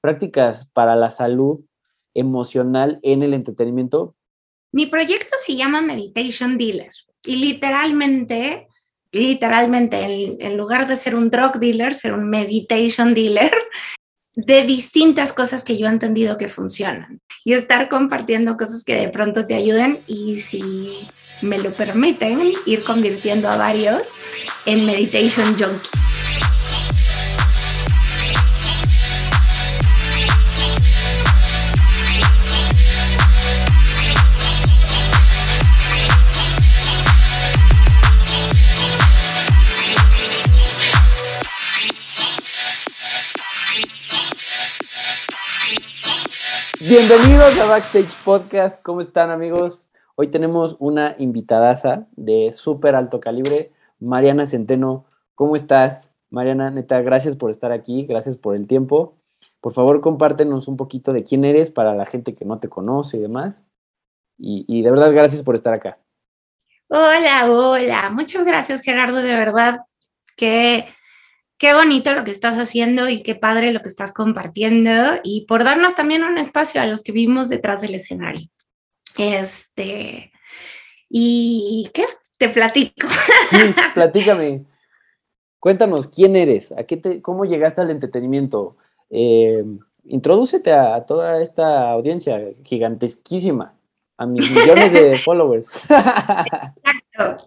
prácticas para la salud emocional en el entretenimiento? Mi proyecto se llama Meditation Dealer y literalmente, literalmente, en, lugar de ser un drug dealer, ser un meditation dealer de distintas cosas que yo he entendido que funcionan y estar compartiendo cosas que de pronto te ayuden y si me lo permiten, ir convirtiendo a varios en meditation junkies. Bienvenidos a Backstage Podcast. ¿Cómo están, amigos? Hoy tenemos una invitadaza de súper alto calibre, Mariana Centeno. ¿Cómo estás? Mariana, neta, gracias por estar aquí, gracias por el tiempo. Por favor, compártenos un poquito de quién eres para la gente que no te conoce y demás. Y, de verdad, gracias por estar acá. Hola, hola. Muchas gracias, Gerardo, de verdad. Que qué bonito lo que estás haciendo y qué padre lo que estás compartiendo y por darnos también un espacio a los que vivimos detrás del escenario. Este, y qué te platico. platícame. Cuéntanos quién eres, a qué te, cómo llegaste al entretenimiento. Eh, introdúcete a, toda esta audiencia gigantesquísima, a mis millones de followers. Exacto.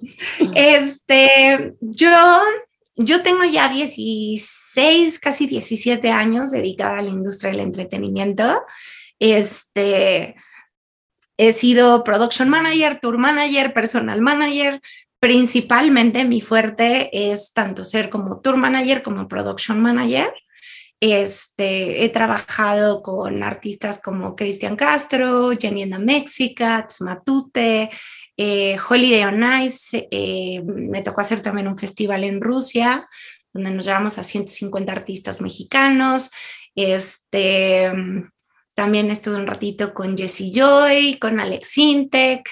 Este, yo yo tengo ya 16, casi 17 años dedicada a la industria del entretenimiento. Este, he sido production manager, tour manager, personal manager. Principalmente mi fuerte es tanto ser como tour manager como production manager. Este, he trabajado con artistas como Cristian Castro, Jenny Mexica, Matute, eh, Holiday on Ice, eh, me tocó hacer también un festival en Rusia, donde nos llevamos a 150 artistas mexicanos. Este, también estuve un ratito con Jessie Joy, con Alex Intec,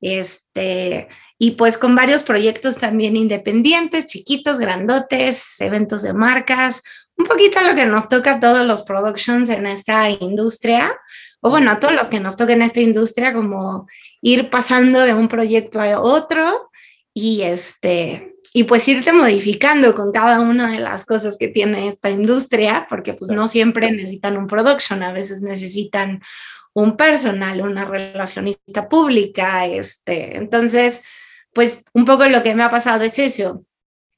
este, y pues con varios proyectos también independientes, chiquitos, grandotes, eventos de marcas, un poquito lo que nos toca a todos los productions en esta industria, o bueno, a todos los que nos toquen esta industria, como ir pasando de un proyecto a otro y este y pues irte modificando con cada una de las cosas que tiene esta industria, porque pues no siempre necesitan un production, a veces necesitan un personal, una relacionista pública, este, entonces, pues un poco lo que me ha pasado es eso,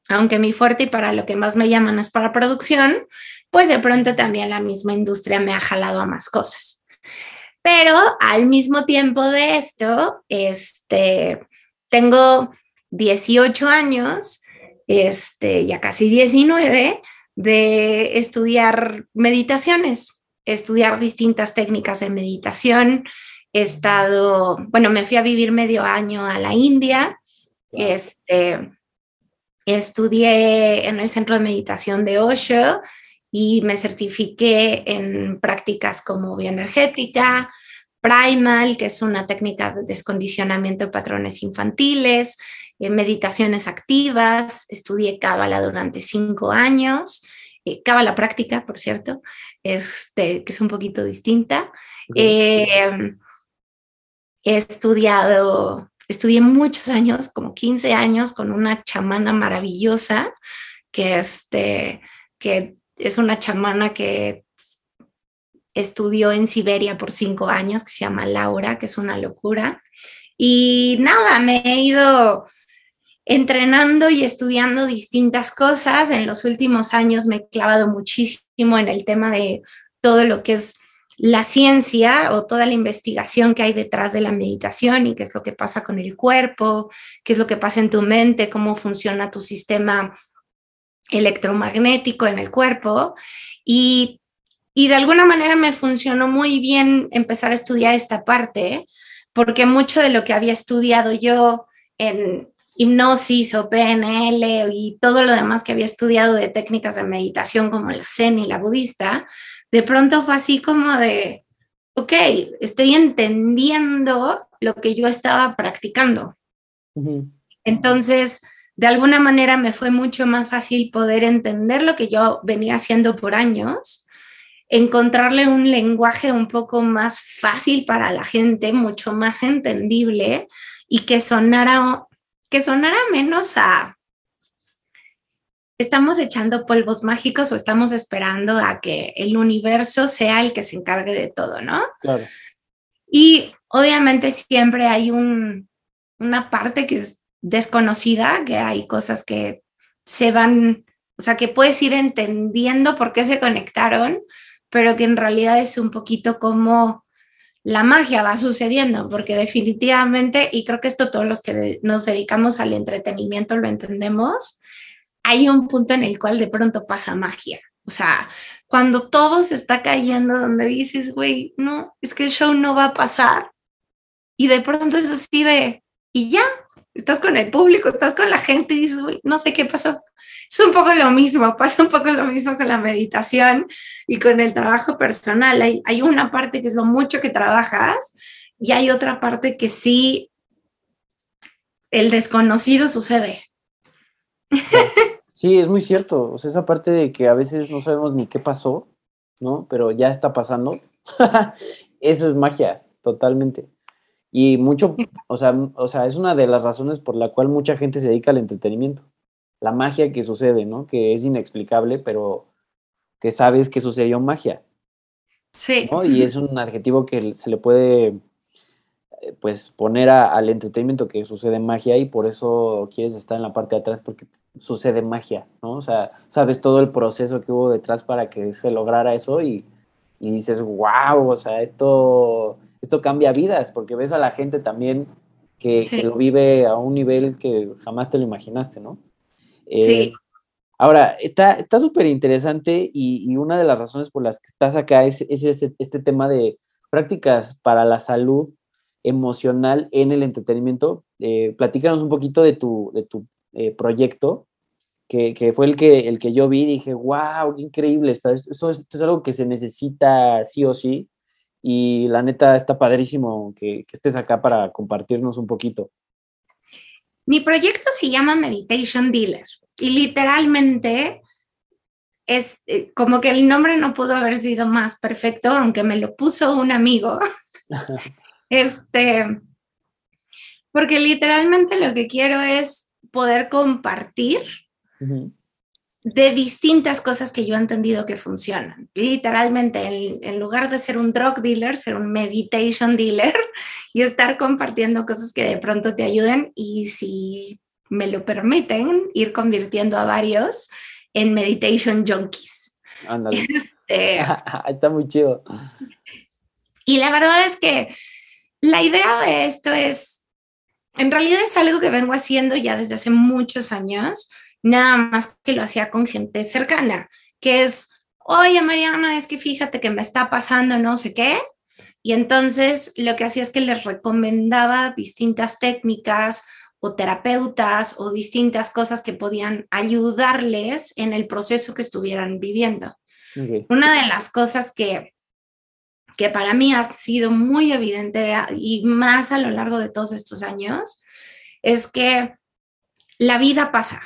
aunque mi fuerte y para lo que más me llaman es para producción, pues de pronto también la misma industria me ha jalado a más cosas. Pero al mismo tiempo de esto, este, tengo 18 años, este, ya casi 19, de estudiar meditaciones, estudiar distintas técnicas de meditación. He estado, bueno, me fui a vivir medio año a la India. Este, estudié en el centro de meditación de Osho y me certifiqué en prácticas como bioenergética, primal, que es una técnica de descondicionamiento de patrones infantiles, eh, meditaciones activas, estudié Cábala durante cinco años, eh, Cábala práctica, por cierto, este, que es un poquito distinta. Em, he estudiado, estudié muchos años, como 15 años, con una chamana maravillosa, que, este, que es una chamana que estudió en Siberia por cinco años, que se llama Laura, que es una locura. Y nada, me he ido entrenando y estudiando distintas cosas. En los últimos años me he clavado muchísimo en el tema de todo lo que es la ciencia o toda la investigación que hay detrás de la meditación y qué es lo que pasa con el cuerpo, qué es lo que pasa en tu mente, cómo funciona tu sistema electromagnético en el cuerpo y, de alguna manera me funcionó muy bien empezar a estudiar esta parte porque mucho de lo que había estudiado yo en hipnosis o PNL y todo lo demás que había estudiado de técnicas de meditación como la Zen y la budista, de pronto fue así como de, ok, estoy entendiendo lo que yo estaba practicando. Entonces, de alguna manera me fue mucho más fácil poder entender lo que yo venía haciendo por años, encontrarle un lenguaje un poco más fácil para la gente, mucho más entendible y que sonara, que sonara menos a estamos echando polvos mágicos o estamos esperando a que el universo sea el que se encargue de todo, ¿no? Claro. Y obviamente siempre hay un, una parte que es desconocida, que hay cosas que se van, o sea, que puedes ir entendiendo por qué se conectaron, pero que en realidad es un poquito como la magia va sucediendo, porque definitivamente, y creo que esto todos los que nos dedicamos al entretenimiento lo entendemos, hay un punto en el cual de pronto pasa magia. O sea, cuando todo se está cayendo, donde dices, güey, no, es que el show no va a pasar. Y de pronto es así de, y ya, estás con el público, estás con la gente y dices, no sé qué pasó. Es un poco lo mismo, pasa un poco lo mismo con la meditación y con el trabajo personal. Hay, hay una parte que es lo mucho que trabajas y hay otra parte que sí, el desconocido sucede. Sí, es muy cierto. O sea, esa parte de que a veces no sabemos ni qué pasó, ¿no? Pero ya está pasando. Eso es magia, totalmente. Y mucho, o sea, o sea, es una de las razones por la cual mucha gente se dedica al entretenimiento. La magia que sucede, ¿no? Que es inexplicable, pero que sabes que sucedió magia. Sí. Y es un adjetivo que se le puede eh, pues poner al entretenimiento que sucede magia y por eso quieres estar en la parte de atrás porque sucede magia, ¿no? O sea, sabes todo el proceso que hubo detrás para que se lograra eso y, dices, wow, o sea, esto, esto cambia vidas porque ves a la gente también que, lo vive a un nivel que jamás te lo imaginaste, ¿no? Eh, sí. Ahora, está súper interesante y, una de las razones por las que estás acá es, este, este tema de prácticas para la salud emocional en el entretenimiento. Eh, platícanos un poquito de tu, de tu eh, proyecto, que, que, fue el que, el que yo vi y dije, wow, qué increíble, está, eso es, es, algo que se necesita sí o sí. Y la neta está padrísimo que, que estés acá para compartirnos un poquito. Mi proyecto se llama Meditation Dealer y literalmente es eh, como que el nombre no pudo haber sido más perfecto, aunque me lo puso un amigo. Este, porque literalmente lo que quiero es poder compartir de distintas cosas que yo he entendido que funcionan. Literalmente, en, lugar de ser un drug dealer, ser un meditation dealer y estar compartiendo cosas que de pronto te ayuden y si me lo permiten, ir convirtiendo a varios en meditation junkies. Ándale. Este, Está muy chido. Y la verdad es que la idea de esto es, en realidad es algo que vengo haciendo ya desde hace muchos años, nada más que lo hacía con gente cercana, que es, oye Mariana, es que fíjate que me está pasando no sé qué. Y entonces lo que hacía es que les recomendaba distintas técnicas o terapeutas o distintas cosas que podían ayudarles en el proceso que estuvieran viviendo. Una de las cosas que que para mí ha sido muy evidente y más a lo largo de todos estos años, es que la vida pasa,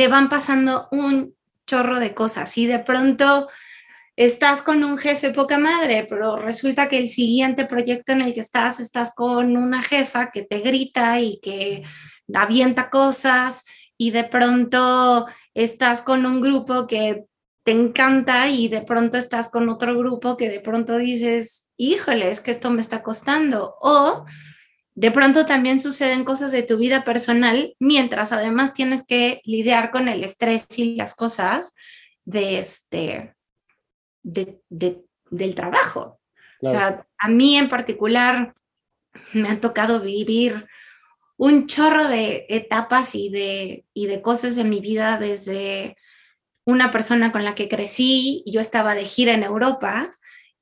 te van pasando un chorro de cosas y de pronto estás con un jefe poca madre, pero resulta que el siguiente proyecto en el que estás, estás con una jefa que te grita y que avienta cosas y de pronto estás con un grupo que te encanta y de pronto estás con otro grupo que de pronto dices, híjole, es que esto me está costando. O de pronto también suceden cosas de tu vida personal mientras además tienes que lidiar con el estrés y las cosas de este, de, del trabajo. O sea, a mí en particular me ha tocado vivir un chorro de etapas y de, y de cosas en mi vida desde una persona con la que crecí, yo estaba de gira en Europa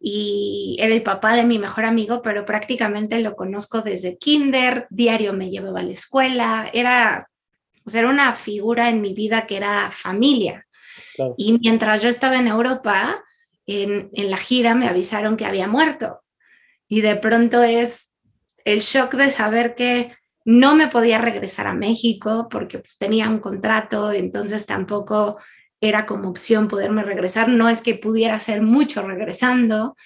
y era el papá de mi mejor amigo, pero prácticamente lo conozco desde kinder, diario me llevaba a la escuela, era, o sea, era una figura en mi vida que era familia. Y mientras yo estaba en Europa, en, en la gira me avisaron que había muerto. Y de pronto es el shock de saber que no me podía regresar a México porque pues, tenía un contrato, entonces tampoco era como opción poderme regresar. No es que pudiera hacer mucho regresando,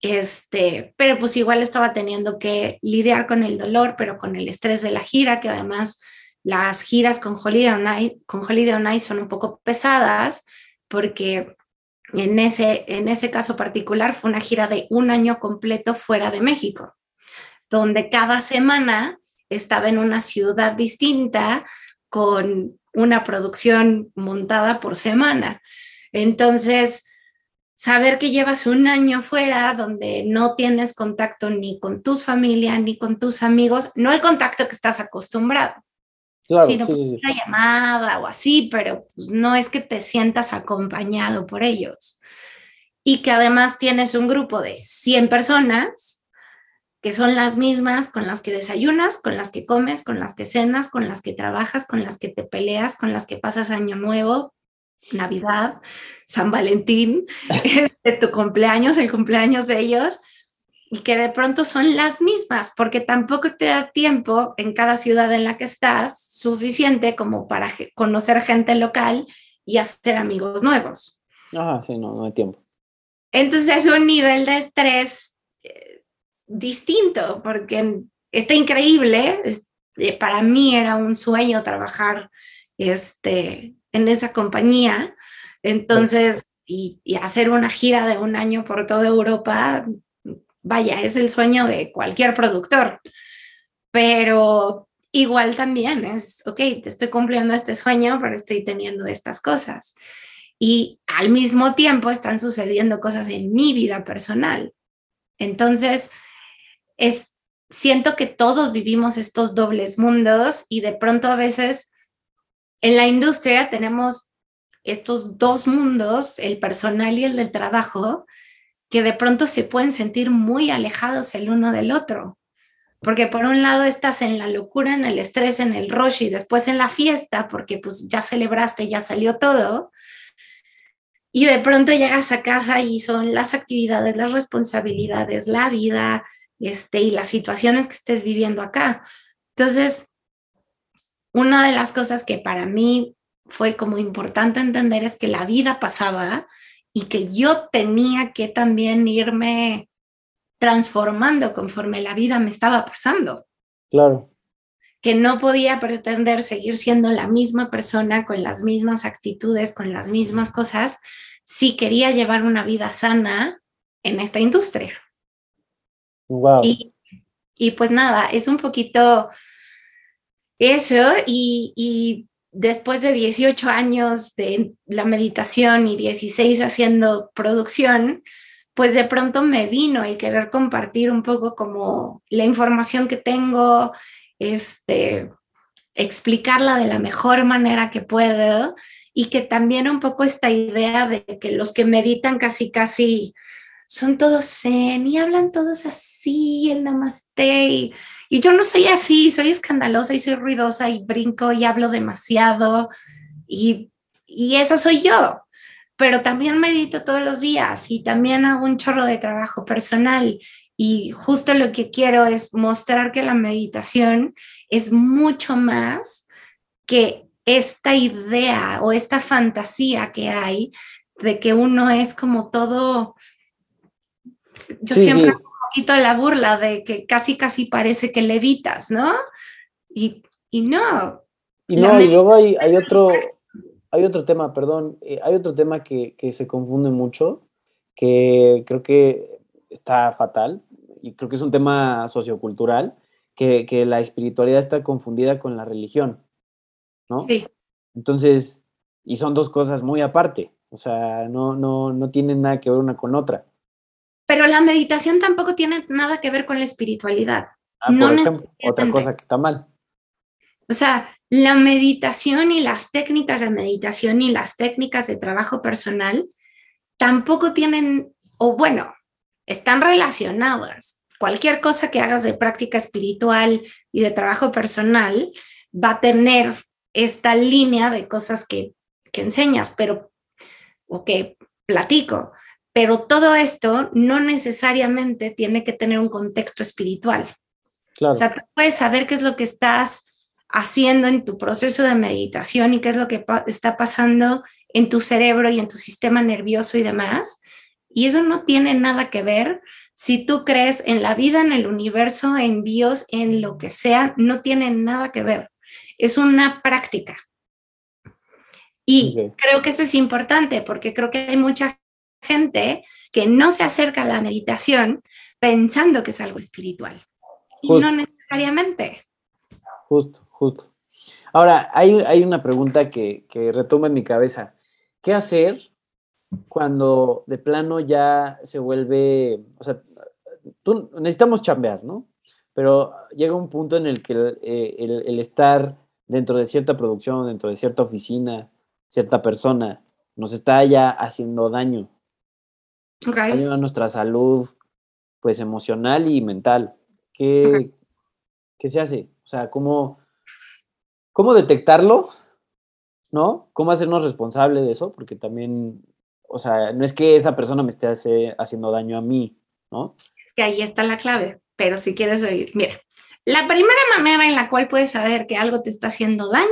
este, pero pues igual estaba teniendo que lidiar con el dolor, pero con el estrés de la gira, que además las giras con Holiday on Ice, con Holiday on Ice son un poco pesadas porque en ese, en ese caso particular fue una gira de un año completo fuera de México, donde cada semana estaba en una ciudad distinta con una producción montada por semana. Entonces, saber que llevas un año fuera donde no tienes contacto ni con tus familias ni con tus amigos, no el contacto que estás acostumbrado. Claro, sino pues una llamada o así, pero pues, no es que te sientas acompañado por ellos. Y que además tienes un grupo de 100 personas que son las mismas con las que desayunas, con las que comes, con las que cenas, con las que trabajas, con las que te peleas, con las que pasas año nuevo, Navidad, San Valentín, este, tu cumpleaños, el cumpleaños de ellos, y que de pronto son las mismas, porque tampoco te da tiempo en cada ciudad en la que estás suficiente como para conocer gente local y hacer amigos nuevos. Ah, sí, no, no hay tiempo. Entonces es un nivel de estrés eh, distinto, porque está increíble. Eh, para mí era un sueño trabajar este, en esa compañía. Entonces, y, y hacer una gira de un año por toda Europa, vaya, es el sueño de cualquier productor, pero igual también es, ok, te estoy cumpliendo este sueño, pero estoy teniendo estas cosas. Y al mismo tiempo están sucediendo cosas en mi vida personal. Entonces, es, siento que todos vivimos estos dobles mundos y de pronto a veces en la industria tenemos estos dos mundos, el personal y el del trabajo, que de pronto se pueden sentir muy alejados el uno del otro. Porque por un lado estás en la locura, en el estrés, en el rush y después en la fiesta, porque pues ya celebraste, ya salió todo. Y de pronto llegas a casa y son las actividades, las responsabilidades, la vida este, y las situaciones que estés viviendo acá. Entonces, una de las cosas que para mí fue como importante entender es que la vida pasaba y que yo tenía que también irme transformando conforme la vida me estaba pasando. Claro. Que no podía pretender seguir siendo la misma persona con las mismas actitudes, con las mismas cosas, si quería llevar una vida sana en esta industria. Y, y pues nada, es un poquito eso y, y después de 18 años de la meditación y 16 haciendo producción, pues de pronto me vino el querer compartir un poco como la información que tengo, este, explicarla de la mejor manera que puedo y que también un poco esta idea de que los que meditan casi casi son todos zen y hablan todos así, el namaste y yo no soy así, soy escandalosa y soy ruidosa y brinco y hablo demasiado y, y esa soy yo. Pero también medito todos los días y también hago un chorro de trabajo personal. Y justo lo que quiero es mostrar que la meditación es mucho más que esta idea o esta fantasía que hay de que uno es como todo. Yo siempre poquito la burla de que casi, casi parece que levitas, ¿no? Y, y no. Y no, y luego hay, hay, otro, hay otro tema, perdón, eh, hay otro tema que, que se confunde mucho, que creo que está fatal, y creo que es un tema sociocultural, que, que, la espiritualidad está confundida con la religión, ¿no? Sí. Entonces, y son dos cosas muy aparte, o sea, no, no, no tienen nada que ver una con otra. Pero la meditación tampoco tiene nada que ver con la espiritualidad. Ah, no ejemplo, otra cosa que está mal. O sea, la meditación y las técnicas de meditación y las técnicas de trabajo personal tampoco tienen, o bueno, están relacionadas. Cualquier cosa que hagas de práctica espiritual y de trabajo personal va a tener esta línea de cosas que, que enseñas, pero, o que platico. Pero todo esto no necesariamente tiene que tener un contexto espiritual. O sea, tú puedes saber qué es lo que estás haciendo en tu proceso de meditación y qué es lo que está pasando en tu cerebro y en tu sistema nervioso y demás. Y eso no tiene nada que ver si tú crees en la vida, en el universo, en Dios, en lo que sea, no tiene nada que ver. Es una práctica. Y creo que eso es importante porque creo que hay mucha gente que no se acerca a la meditación pensando que es algo espiritual. Y no necesariamente. Justo, justo. Ahora, hay, hay una pregunta que, que retoma en mi cabeza. ¿Qué hacer cuando de plano ya se vuelve, o sea, tú, necesitamos chambear, ¿no? Pero llega un punto en el que eh, el, estar dentro de cierta producción, dentro de cierta oficina, cierta persona, nos está ya haciendo daño. Daño a nuestra salud, pues emocional y mental. ¿Qué, ¿qué se hace? O sea, ¿cómo, ¿cómo detectarlo? ¿No? ¿Cómo hacernos responsable de eso? Porque también o sea, no es que esa persona me esté haciendo daño a mí, ¿no? Es que ahí está la clave, pero si quieres oír, mira, la primera manera en la cual puedes saber que algo te está haciendo daño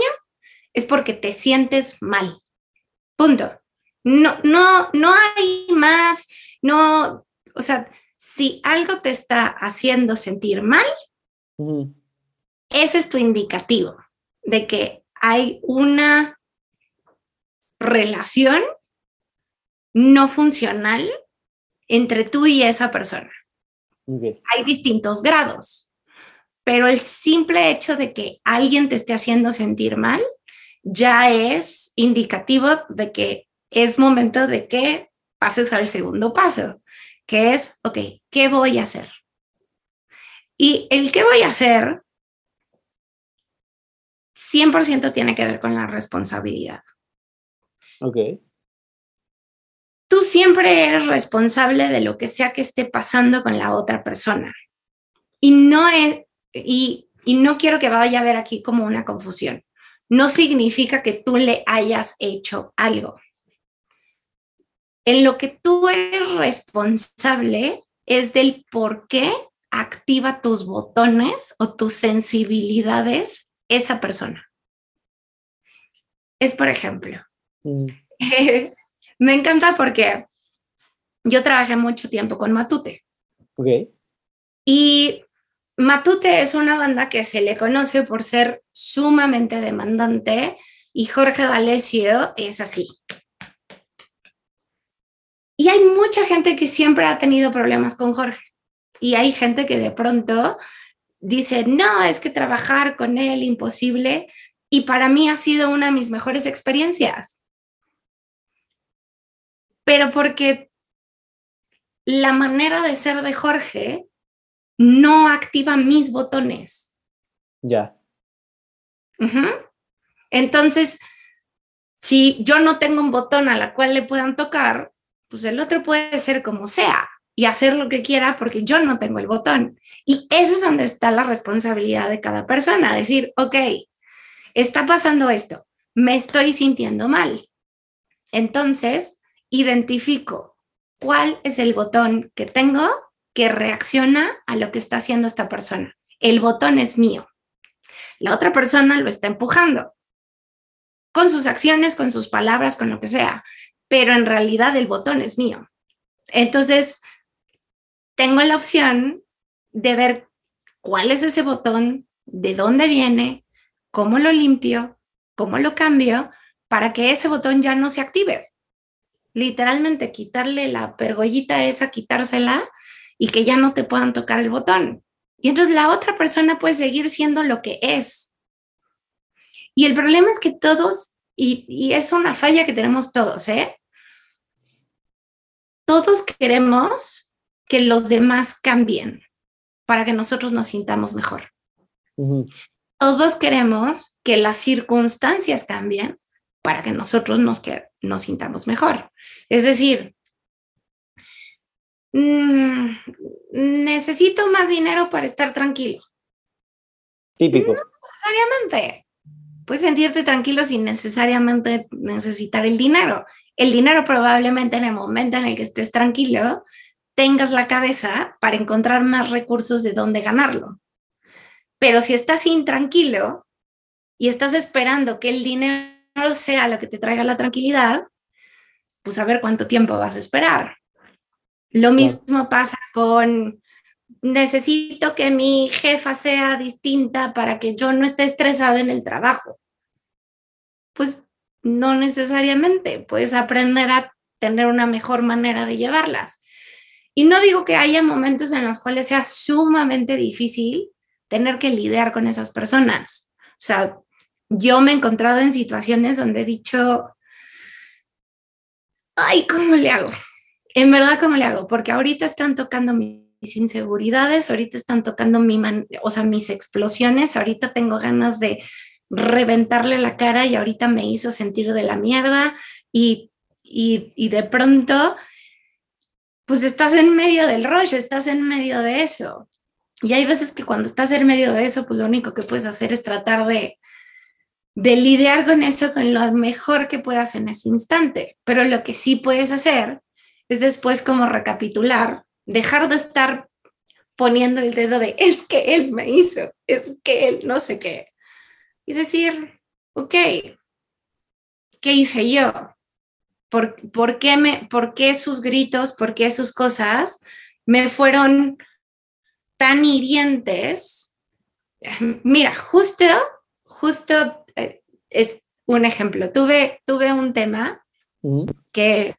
es porque te sientes mal. Punto. No, no, no hay más, no, o sea, si algo te está haciendo sentir mal, ese es tu indicativo de que hay una relación no funcional entre tú y esa persona. Hay distintos grados, pero el simple hecho de que alguien te esté haciendo sentir mal ya es indicativo de que es momento de que pases al segundo paso, que es, ok, ¿qué voy a hacer? Y el qué voy a hacer 100% tiene que ver con la responsabilidad. Ok tú siempre eres responsable de lo que sea que esté pasando con la otra persona. Y no es, y, y no quiero que vaya a haber aquí como una confusión. No significa que tú le hayas hecho algo. En lo que tú eres responsable es del por qué activa tus botones o tus sensibilidades esa persona. Es por ejemplo, mm. Me encanta porque yo trabajé mucho tiempo con Matute. Ok. Y Matute es una banda que se le conoce por ser sumamente demandante y Jorge D'Alessio es así. Y hay mucha gente que siempre ha tenido problemas con Jorge. Y hay gente que de pronto dice, no, es que trabajar con él imposible. Y para mí ha sido una de mis mejores experiencias pero porque la manera de ser de Jorge no activa mis botones. Ya. Entonces, si yo no tengo un botón a la cual le puedan tocar, pues el otro puede ser como sea y hacer lo que quiera porque yo no tengo el botón. Y ese es donde está la responsabilidad de cada persona, decir, ok, está pasando esto, me estoy sintiendo mal. Entonces, identifico cuál es el botón que tengo que reacciona a lo que está haciendo esta persona. El botón es mío. La otra persona lo está empujando con sus acciones, con sus palabras, con lo que sea, pero en realidad el botón es mío. Entonces, tengo la opción de ver cuál es ese botón, de dónde viene, cómo lo limpio, cómo lo cambio, para que ese botón ya no se active literalmente quitarle la pergollita esa, quitársela y que ya no te puedan tocar el botón. Y entonces la otra persona puede seguir siendo lo que es. Y el problema es que todos, y, y es una falla que tenemos todos, ¿eh? Todos queremos que los demás cambien para que nosotros nos sintamos mejor. Todos queremos que las circunstancias cambien para que nosotros nos, que, nos sintamos mejor. Es decir, mm, necesito más dinero para estar tranquilo. Típico. No necesariamente. Puedes sentirte tranquilo sin necesariamente necesitar el dinero. El dinero probablemente en el momento en el que estés tranquilo, tengas la cabeza para encontrar más recursos de dónde ganarlo. Pero si estás intranquilo y estás esperando que el dinero sea lo que te traiga la tranquilidad, pues a ver cuánto tiempo vas a esperar. Lo mismo pasa con, necesito que mi jefa sea distinta para que yo no esté estresada en el trabajo. Pues no necesariamente, puedes aprender a tener una mejor manera de llevarlas. Y no digo que haya momentos en los cuales sea sumamente difícil tener que lidiar con esas personas. O sea, yo me he encontrado en situaciones donde he dicho, ay, ¿cómo le hago? En verdad, ¿cómo le hago? Porque ahorita están tocando mis inseguridades, ahorita están tocando mi o sea, mis explosiones, ahorita tengo ganas de reventarle la cara y ahorita me hizo sentir de la mierda y, y, de pronto pues estás en medio del rush, estás en medio de eso. Y hay veces que cuando estás en medio de eso, pues lo único que puedes hacer es tratar de, de lidiar con eso con lo mejor que puedas en ese instante. Pero lo que sí puedes hacer es después como recapitular, dejar de estar poniendo el dedo de, es que él me hizo, es que él no sé qué. Y decir, ok, ¿qué hice yo? ¿Por, qué me, ¿Por qué sus gritos, por qué sus cosas me fueron tan hirientes? Mira, justo, justo eh, es un ejemplo. Tuve, tuve un tema que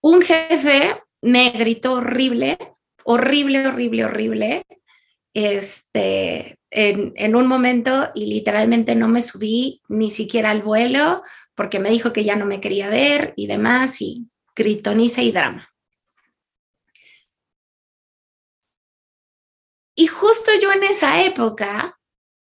un jefe me gritó horrible, horrible, horrible, horrible, este, en, en, un momento y literalmente no me subí ni siquiera al vuelo porque me dijo que ya no me quería ver y demás, y gritoniza y drama. Y justo yo en esa época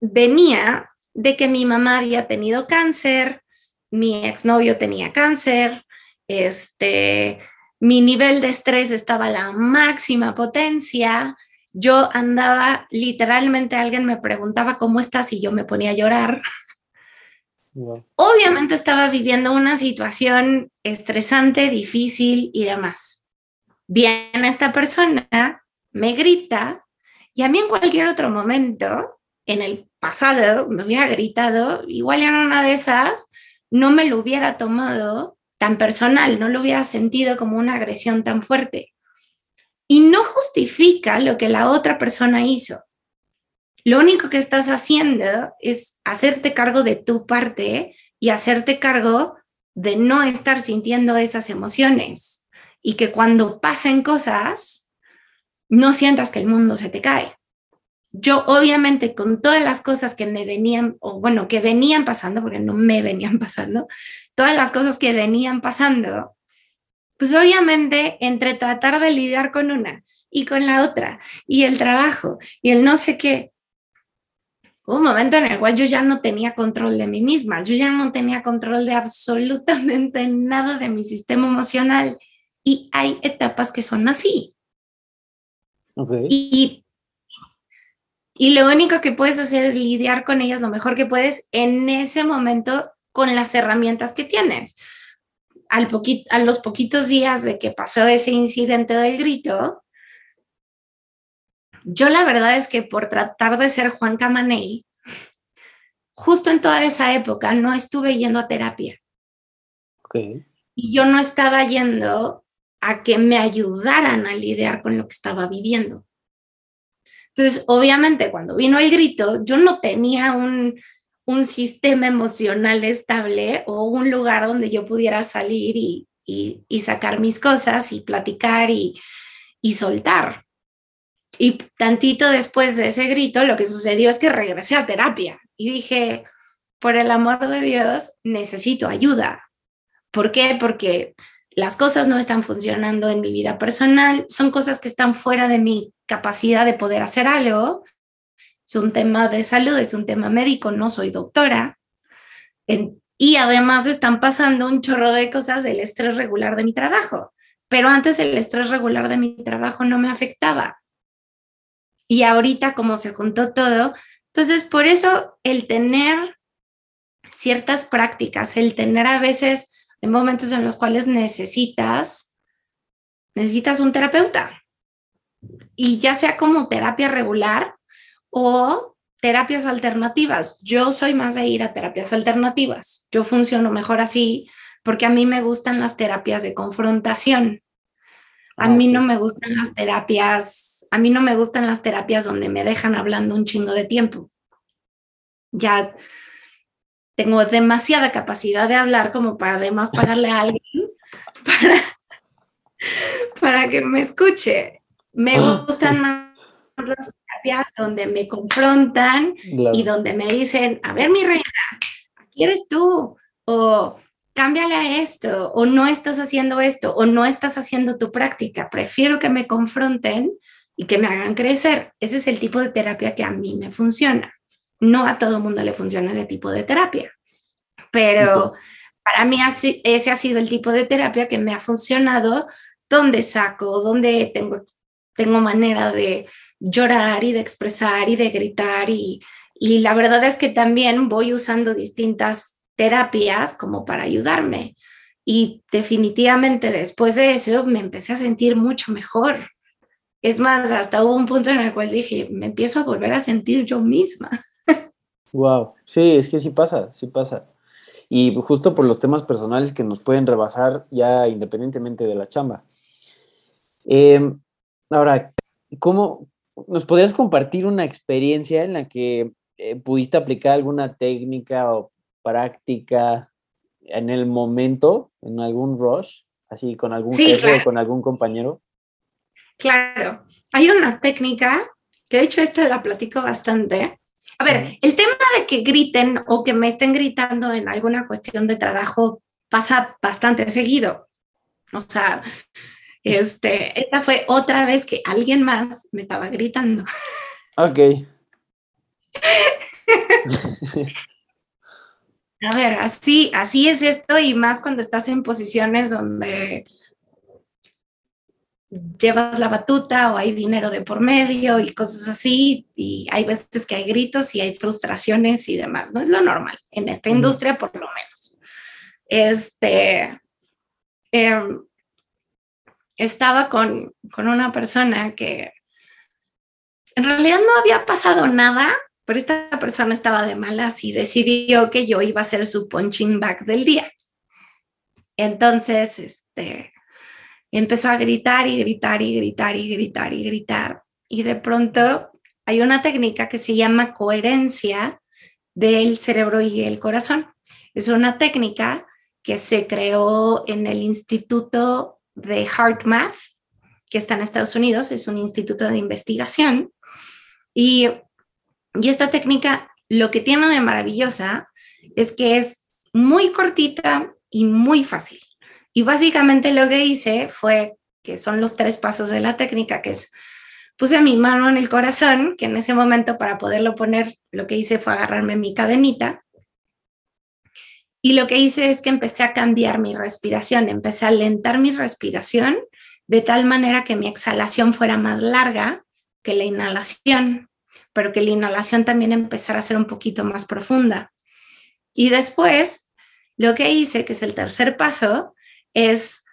venía de que mi mamá había tenido cáncer, mi exnovio tenía cáncer, este, mi nivel de estrés estaba a la máxima potencia, yo andaba, literalmente alguien me preguntaba cómo estás y yo me ponía a llorar. Obviamente estaba viviendo una situación estresante, difícil y demás. Viene esta persona, me grita y a mí en cualquier otro momento, en el pasado, me hubiera gritado, igual en una de esas, no me lo hubiera tomado tan personal, no lo hubiera sentido como una agresión tan fuerte. Y no justifica lo que la otra persona hizo. Lo único que estás haciendo es hacerte cargo de tu parte y hacerte cargo de no estar sintiendo esas emociones y que cuando pasen cosas, no sientas que el mundo se te cae. Yo obviamente con todas las cosas que me venían, o bueno, que venían pasando, porque no me venían pasando, todas las cosas que venían pasando, pues obviamente entre tratar de lidiar con una y con la otra, y el trabajo, y el no sé qué, un momento en el cual yo ya no tenía control de mí misma, yo ya no tenía control de absolutamente nada de mi sistema emocional y hay etapas que son así. Y, y lo único que puedes hacer es lidiar con ellas lo mejor que puedes en ese momento con las herramientas que tienes. Al a los poquitos días de que pasó ese incidente del grito, yo la verdad es que por tratar de ser Juan Camaney, justo en toda esa época no estuve yendo a terapia. Y yo no estaba yendo a que me ayudaran a lidiar con lo que estaba viviendo. Entonces, obviamente, cuando vino el grito, yo no tenía un, un sistema emocional estable o un lugar donde yo pudiera salir y, y, sacar mis cosas y platicar y, y soltar. Y tantito después de ese grito, lo que sucedió es que regresé a terapia y dije, por el amor de Dios, necesito ayuda. ¿Por qué? Porque las cosas no están funcionando en mi vida personal, son cosas que están fuera de mi capacidad de poder hacer algo. Es un tema de salud, es un tema médico, no soy doctora. y además están pasando un chorro de cosas del estrés regular de mi trabajo. Pero antes el estrés regular de mi trabajo no me afectaba y ahorita como se juntó todo, entonces por eso el tener ciertas prácticas, el tener a veces en momentos en los cuales necesitas, necesitas un terapeuta. Y ya sea como terapia regular o terapias alternativas. Yo soy más de ir a terapias alternativas. Yo funciono mejor así porque a mí me gustan las terapias de confrontación. A ah, mí no me gustan las terapias, a mí no me gustan las terapias donde me dejan hablando un chingo de tiempo. Ya tengo demasiada capacidad de hablar como para además pagarle a alguien para, para que me escuche. Me ah, gustan más las terapias donde me confrontan y donde me dicen, a ver mi reina, aquí eres tú, o cámbiale a esto, o no estás haciendo esto, o no estás haciendo tu práctica. Prefiero que me confronten y que me hagan crecer. Ese es el tipo de terapia que a mí me funciona. No a todo mundo le funciona ese tipo de terapia, pero para mí ese ha sido el tipo de terapia que me ha funcionado, donde saco, donde tengo, tengo manera de llorar y de expresar y de gritar y, y la verdad es que también voy usando distintas terapias como para ayudarme. Y definitivamente después de eso me empecé a sentir mucho mejor. Es más, hasta hubo un punto en el cual dije, me empiezo a volver a sentir yo misma. Wow, sí, es que sí pasa, sí pasa. Y justo por los temas personales que nos pueden rebasar ya independientemente de la chamba. Em, ahora, ¿cómo nos podrías compartir una experiencia en la que eh, pudiste aplicar alguna técnica o práctica en el momento, en algún rush, así con algún jefe o con algún compañero? Claro, hay una técnica, que de hecho esta la platico bastante. A ver, el tema de que griten o que me estén gritando en alguna cuestión de trabajo pasa bastante seguido. O sea, este, esta fue otra vez que alguien más me estaba gritando. Ok. A ver, así, así es esto y más cuando estás en posiciones donde llevas la batuta o hay dinero de por medio y cosas así, y hay veces que hay gritos y hay frustraciones y demás, no es lo normal en esta industria por lo menos. Este, em, estaba con, con una persona que en realidad no había pasado nada, pero esta persona estaba de malas y decidió que yo iba a ser su punching bag del día. Entonces, este, empezó a gritar y gritar y gritar y gritar y gritar. Y de pronto hay una técnica que se llama coherencia del cerebro y el corazón. Es una técnica que se creó en el Instituto de Heart Math, que está en Estados Unidos, es un instituto de investigación. Y y esta técnica, lo que tiene de maravillosa es que es muy cortita y muy fácil. Y básicamente lo que hice fue, que son los tres pasos de la técnica, que es, puse mi mano en el corazón, que en ese momento para poderlo poner, lo que hice fue agarrarme mi cadenita. Y lo que hice es que empecé a cambiar mi respiración, empecé a alentar mi respiración de tal manera que mi exhalación fuera más larga que la inhalación pero que la inhalación también empezara a ser un poquito más profunda. Y después, lo que hice, que es el tercer paso, es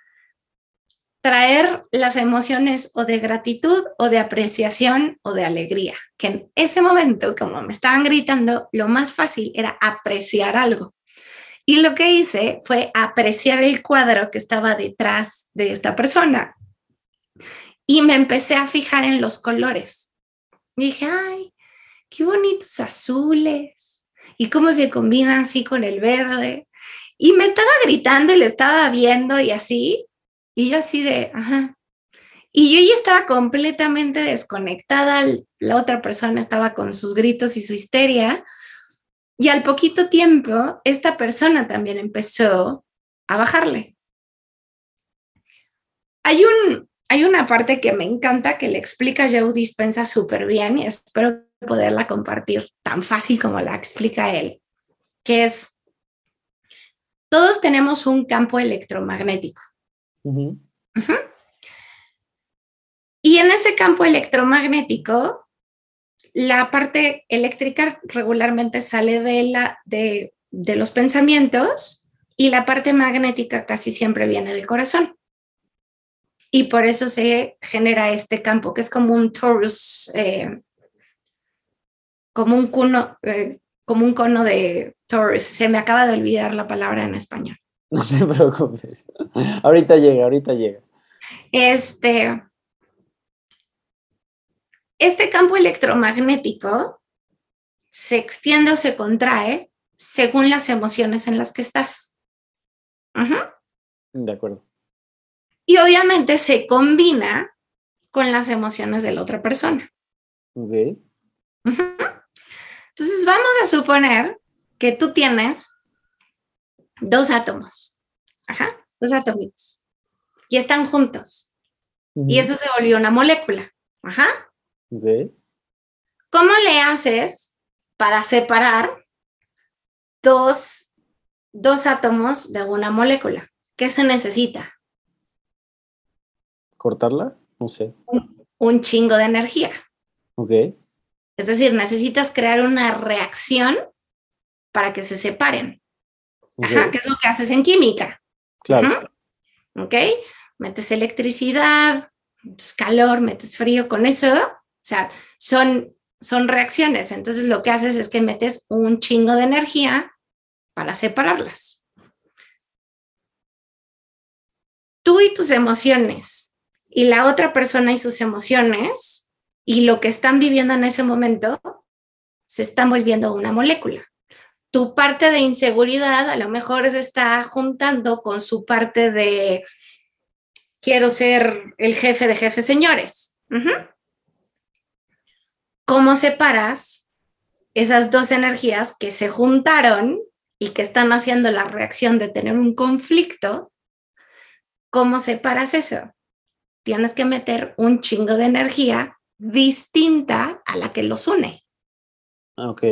traer las emociones o de gratitud o de apreciación o de alegría, que en ese momento, como me estaban gritando, lo más fácil era apreciar algo. Y lo que hice fue apreciar el cuadro que estaba detrás de esta persona. Y me empecé a fijar en los colores dije, ay, qué bonitos azules. Y cómo se combinan así con el verde. Y me estaba gritando y le estaba viendo y así. Y yo así de, ajá. Y yo ya estaba completamente desconectada. La otra persona estaba con sus gritos y su histeria. Y al poquito tiempo, esta persona también empezó a bajarle. Hay un, hay una parte que me encanta que le explica Joe Dispensa súper bien y espero poderla compartir tan fácil como la explica él, que es, todos tenemos un campo electromagnético. Y en ese campo electromagnético, la parte eléctrica regularmente sale de, la, de, de los pensamientos y la parte magnética casi siempre viene del corazón y por eso se genera este campo que es como un torus, eh, como un cono, eh, como un cono de torus. Se me acaba de olvidar la palabra en español. No te preocupes. ahorita llega, ahorita llega. Este, este campo electromagnético se extiende o se contrae según las emociones en las que estás. De acuerdo. Y obviamente se combina con las emociones de la otra persona. Ok. Entonces vamos a suponer que tú tienes dos átomos. Ajá, dos átomos. Y están juntos. Y eso se volvió una molécula. Ajá. Ok. ¿Cómo le haces para separar dos, dos átomos de una molécula? ¿Qué se necesita? ¿Cortarla? No sé. Un, chingo de energía. Ok. Es decir, necesitas crear una reacción para que se separen. Ajá, ¿qué es lo que haces en química? Claro. Ok, metes electricidad, metes calor, metes frío, con eso, sea, son, son reacciones. Entonces lo que haces es que metes un chingo de energía para separarlas. Tú y tus emociones y la otra persona y sus emociones y lo que están viviendo en ese momento se están volviendo una molécula. Tu parte de inseguridad a lo mejor se está juntando con su parte de quiero ser el jefe de jefes señores. ¿Cómo separas esas dos energías que se juntaron y que están haciendo la reacción de tener un conflicto? ¿Cómo separas eso? Tienes que meter un chingo de energía distinta a la que los une. Ah, ok.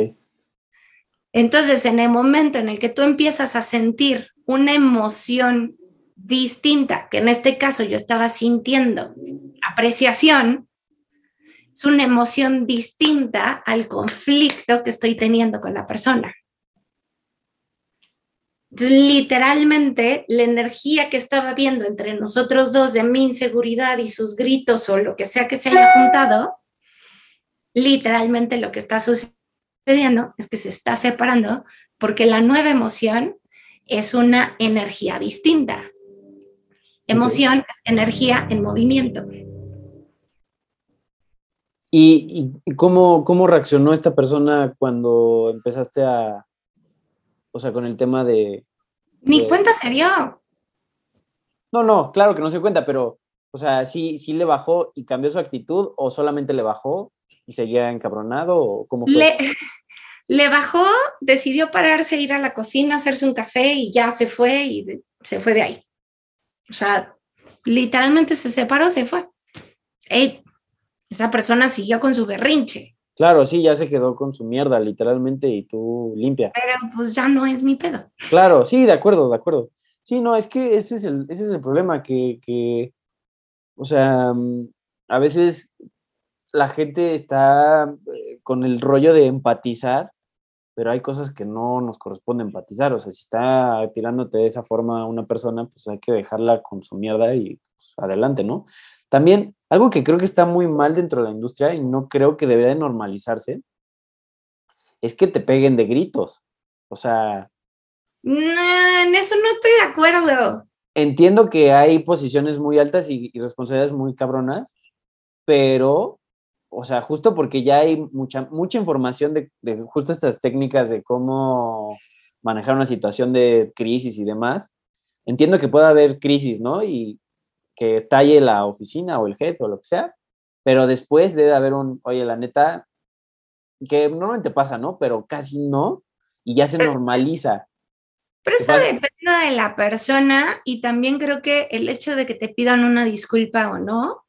Entonces, en el momento en el que tú empiezas a sentir una emoción distinta, que en este caso yo estaba sintiendo apreciación, es una emoción distinta al conflicto que estoy teniendo con la persona. literalmente, la energía que estaba viendo entre nosotros dos de mi inseguridad y sus gritos o lo que sea que se haya juntado, literalmente lo que está sucediendo es que se está separando porque la nueva emoción es una energía distinta. Emoción es energía en movimiento. ¿Y, cómo, cómo, reaccionó esta persona cuando empezaste a, o sea, con el tema de... Ni cuenta se dio. No, no, claro que no se cuenta, pero, o sea, ¿sí, sí le bajó y cambió su actitud o solamente le bajó y seguía encabronado o cómo fue? Le, le bajó, decidió pararse, ir a la cocina, hacerse un café y ya se fue y se fue de ahí. O sea, literalmente se separó, se fue. Esa persona siguió con su berrinche. Claro, sí, ya se quedó con su mierda, literalmente, y tú limpia. Pero pues ya no es mi pedo. Claro, sí, de acuerdo, de acuerdo. Sí, no, es que ese es el, ese es el problema, que, que, o sea, mm, a veces la gente está eh, con el rollo de empatizar pero hay cosas que no nos corresponde empatizar. O sea, si está tirándote de esa forma una persona, pues hay que dejarla con su mierda y pues, adelante, ¿no? También, algo que creo que está muy mal dentro de la industria y no creo que debería de normalizarse, es que te peguen de gritos. O sea... en eso no estoy de acuerdo. Entiendo que hay posiciones muy altas y, y responsabilidades muy cabronas, pero o sea, justo porque ya hay mucha, mucha información de, justo estas técnicas de cómo manejar una situación de crisis y demás, entiendo que pueda haber crisis, ¿no? Y que estalle la oficina o el jefe o lo que sea, pero después debe haber un, oye, la neta, que normalmente pasa, ¿no? Pero casi no, y ya se normaliza. Pero eso depende de la persona y también creo que el hecho de que te pidan una disculpa o no,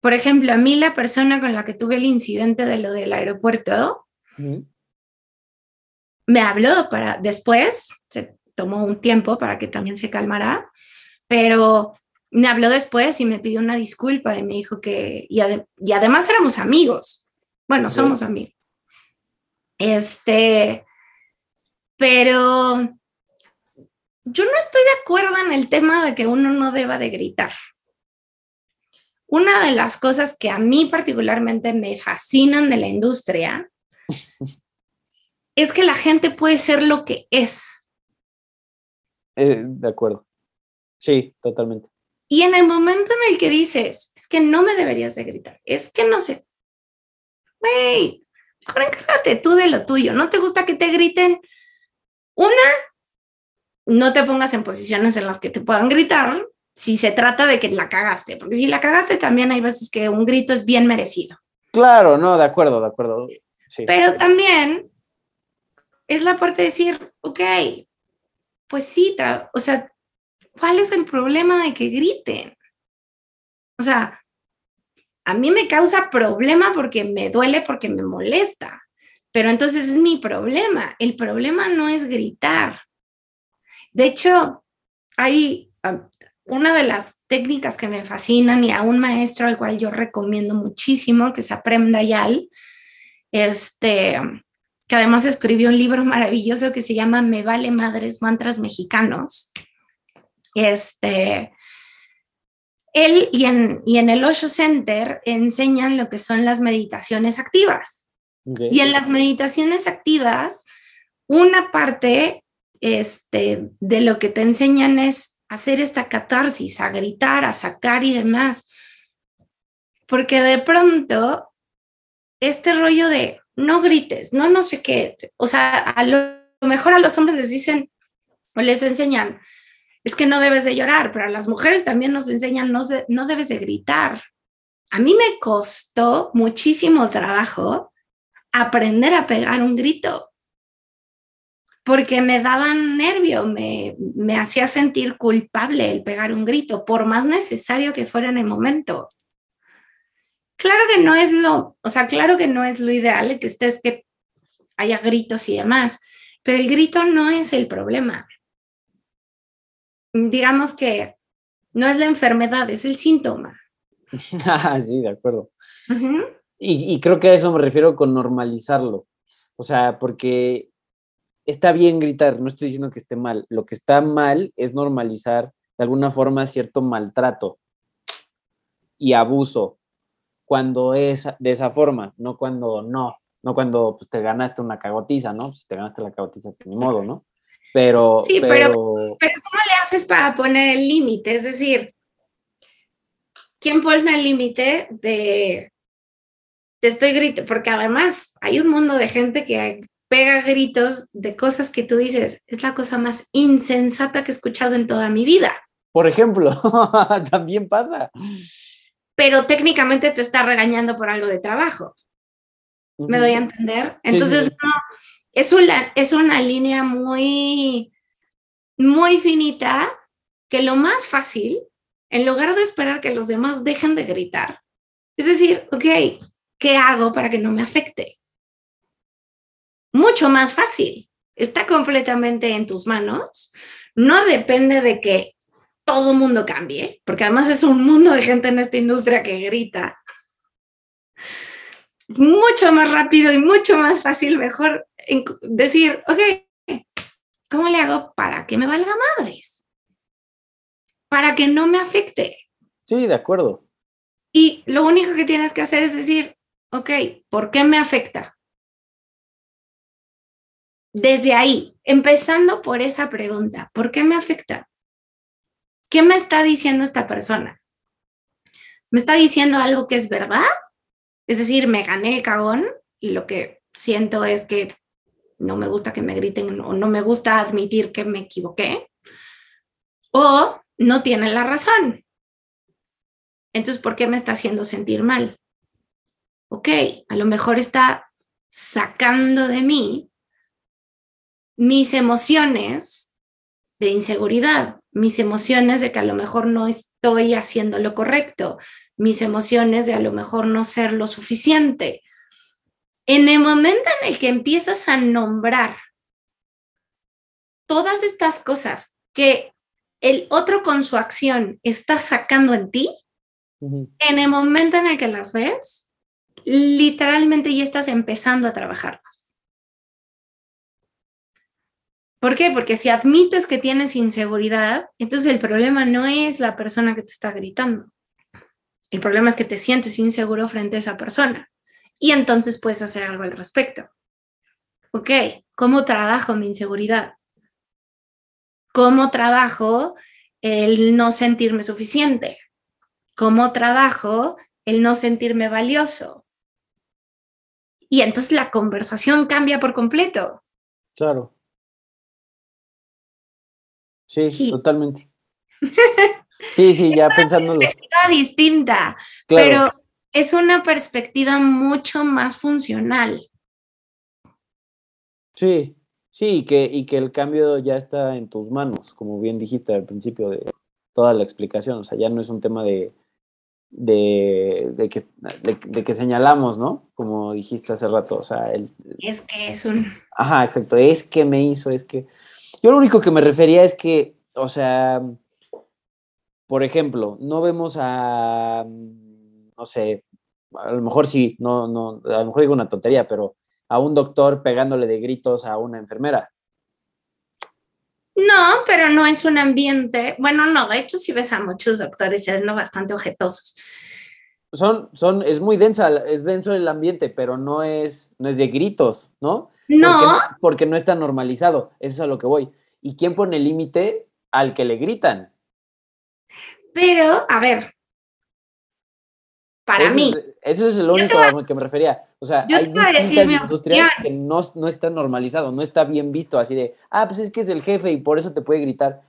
por ejemplo, a mí la persona con la que tuve el incidente de lo del aeropuerto me habló para después, se tomó un tiempo para que también se calmara, pero me habló después y me pidió una disculpa y me dijo que, y, además éramos amigos, bueno, somos amigos. Este, pero yo no estoy de acuerdo en el tema de que uno no deba de gritar. Una de las cosas que a mí particularmente me fascinan de la industria es que la gente puede ser lo que es. Eh, de acuerdo. Sí, totalmente. Y en el momento en el que dices, es que no me deberías de gritar, es que no sé, güey, encárgate tú de lo tuyo, ¿no te gusta que te griten? Una, no te pongas en posiciones en las que te puedan gritar si se trata de que la cagaste, porque si la cagaste también hay veces que un grito es bien merecido. Claro, no, de acuerdo, de acuerdo. Pero también es la parte de decir, ok, pues sí, o sea, ¿cuál es el problema de que griten? O sea, a mí me causa problema porque me duele, porque me molesta, pero entonces es mi problema. El problema no es gritar. De hecho, hay ah, una de las técnicas que me fascinan y a un maestro al cual yo recomiendo muchísimo que se aprenda Yal, este, que además escribió un libro maravilloso que se llama Me vale madres mantras mexicanos. Este, él y en, y en el Osho Center enseñan lo que son las meditaciones activas. Y en las meditaciones activas, una parte este, de lo que te enseñan es hacer esta catarsis, a gritar, a sacar y demás. Porque de pronto, este rollo de no grites, no, no sé qué, o sea, a lo mejor a los hombres les dicen o les enseñan, es que no debes de llorar, pero a las mujeres también nos enseñan, no, no debes de gritar. A mí me costó muchísimo trabajo aprender a pegar un grito, porque me daban nervio, me, me hacía sentir culpable el pegar un grito, por más necesario que fuera en el momento. Claro que no es lo, o sea, claro que no es lo ideal que estés que haya gritos y demás, pero el grito no es el problema. Digamos que no es la enfermedad, es el síntoma. Sí, de acuerdo. y, y creo que a eso me refiero con normalizarlo. O sea, porque está bien gritar, no estoy diciendo que esté mal. Lo que está mal es normalizar de alguna forma cierto maltrato y abuso cuando es de esa forma, no cuando no, no cuando pues, te ganaste una cagotiza, ¿no? Si te ganaste la cagotiza, pues, ni modo, ¿no? Pero, sí, pero, ¿cómo le haces para poner el límite? Es decir, ¿quién pone el límite de te estoy gritando? Porque además hay un mundo de gente que pega gritos de cosas que tú dices, es la cosa más insensata que he escuchado en toda mi vida. Por ejemplo, también pasa pero técnicamente te está regañando por algo de trabajo. ¿Me doy a entender? Entonces, es, una, es una línea muy, muy finita que lo más fácil, en lugar de esperar que los demás dejen de gritar, es decir, ok, ¿qué hago para que no me afecte? Mucho más fácil. Está completamente en tus manos. No depende de que todo mundo cambie, porque además es un mundo de gente en esta industria que grita. Mucho más rápido y mucho más fácil, mejor decir, ok, ¿cómo le hago para que me valga madres? Para que no me afecte. Sí, de acuerdo. Y lo único que tienes que hacer es decir, ok, ¿por qué me afecta? Desde ahí, empezando por esa pregunta, ¿por qué me afecta? ¿Qué me está diciendo esta persona? ¿Me está diciendo algo que es verdad? Es decir, me gané el cagón y lo que siento es que no me gusta que me griten o no me gusta admitir que me equivoqué. O no tiene la razón. Entonces, ¿por qué me está haciendo sentir mal? Ok, a lo mejor está sacando de mí mis emociones de inseguridad, mis emociones de que a lo mejor no estoy haciendo lo correcto, mis emociones de a lo mejor no ser lo suficiente. En el momento en el que empiezas a nombrar todas estas cosas que el otro con su acción está sacando en ti, en el momento en el que las ves, literalmente ya estás empezando a trabajar. ¿Por qué? Porque si admites que tienes inseguridad, entonces el problema no es la persona que te está gritando. El problema es que te sientes inseguro frente a esa persona. Y entonces puedes hacer algo al respecto. Ok, ¿cómo trabajo mi inseguridad? ¿Cómo trabajo el no sentirme suficiente? ¿Cómo trabajo el no sentirme valioso? Y entonces la conversación cambia por completo. Claro. Sí, totalmente. Sí, sí, ya pensándolo. Es distinta, pero es una perspectiva mucho más funcional. Sí, sí, y que, y que el cambio ya está en tus manos, como bien dijiste al principio de toda la explicación. O sea, ya no es un tema de, de, de, que, de, que, señalamos, ¿no? Como dijiste hace rato, o sea, el, es que es un... Ajá, exacto, es que me hizo, es que... Yo lo único que me refería es que, o sea, por ejemplo, no vemos a, no sé, a lo mejor sí, no, no, a lo mejor digo una tontería, pero a un doctor pegándole de gritos a una enfermera. No, pero no es un ambiente, bueno, no, de hecho sí ves a muchos doctores siendo bastante objetosos. Son, son, es muy densa, es denso el ambiente, pero no es, no es de gritos, ¿no? No. Porque, no está normalizado, eso es a lo que voy. ¿Y quién pone el límite al que le gritan? Pero, a ver, para mí. Eso es lo único a lo que me refería. O sea, hay distintas industrias que no, no está normalizado, no está bien visto así de, ah, pues es que es el jefe y por eso te puede gritar.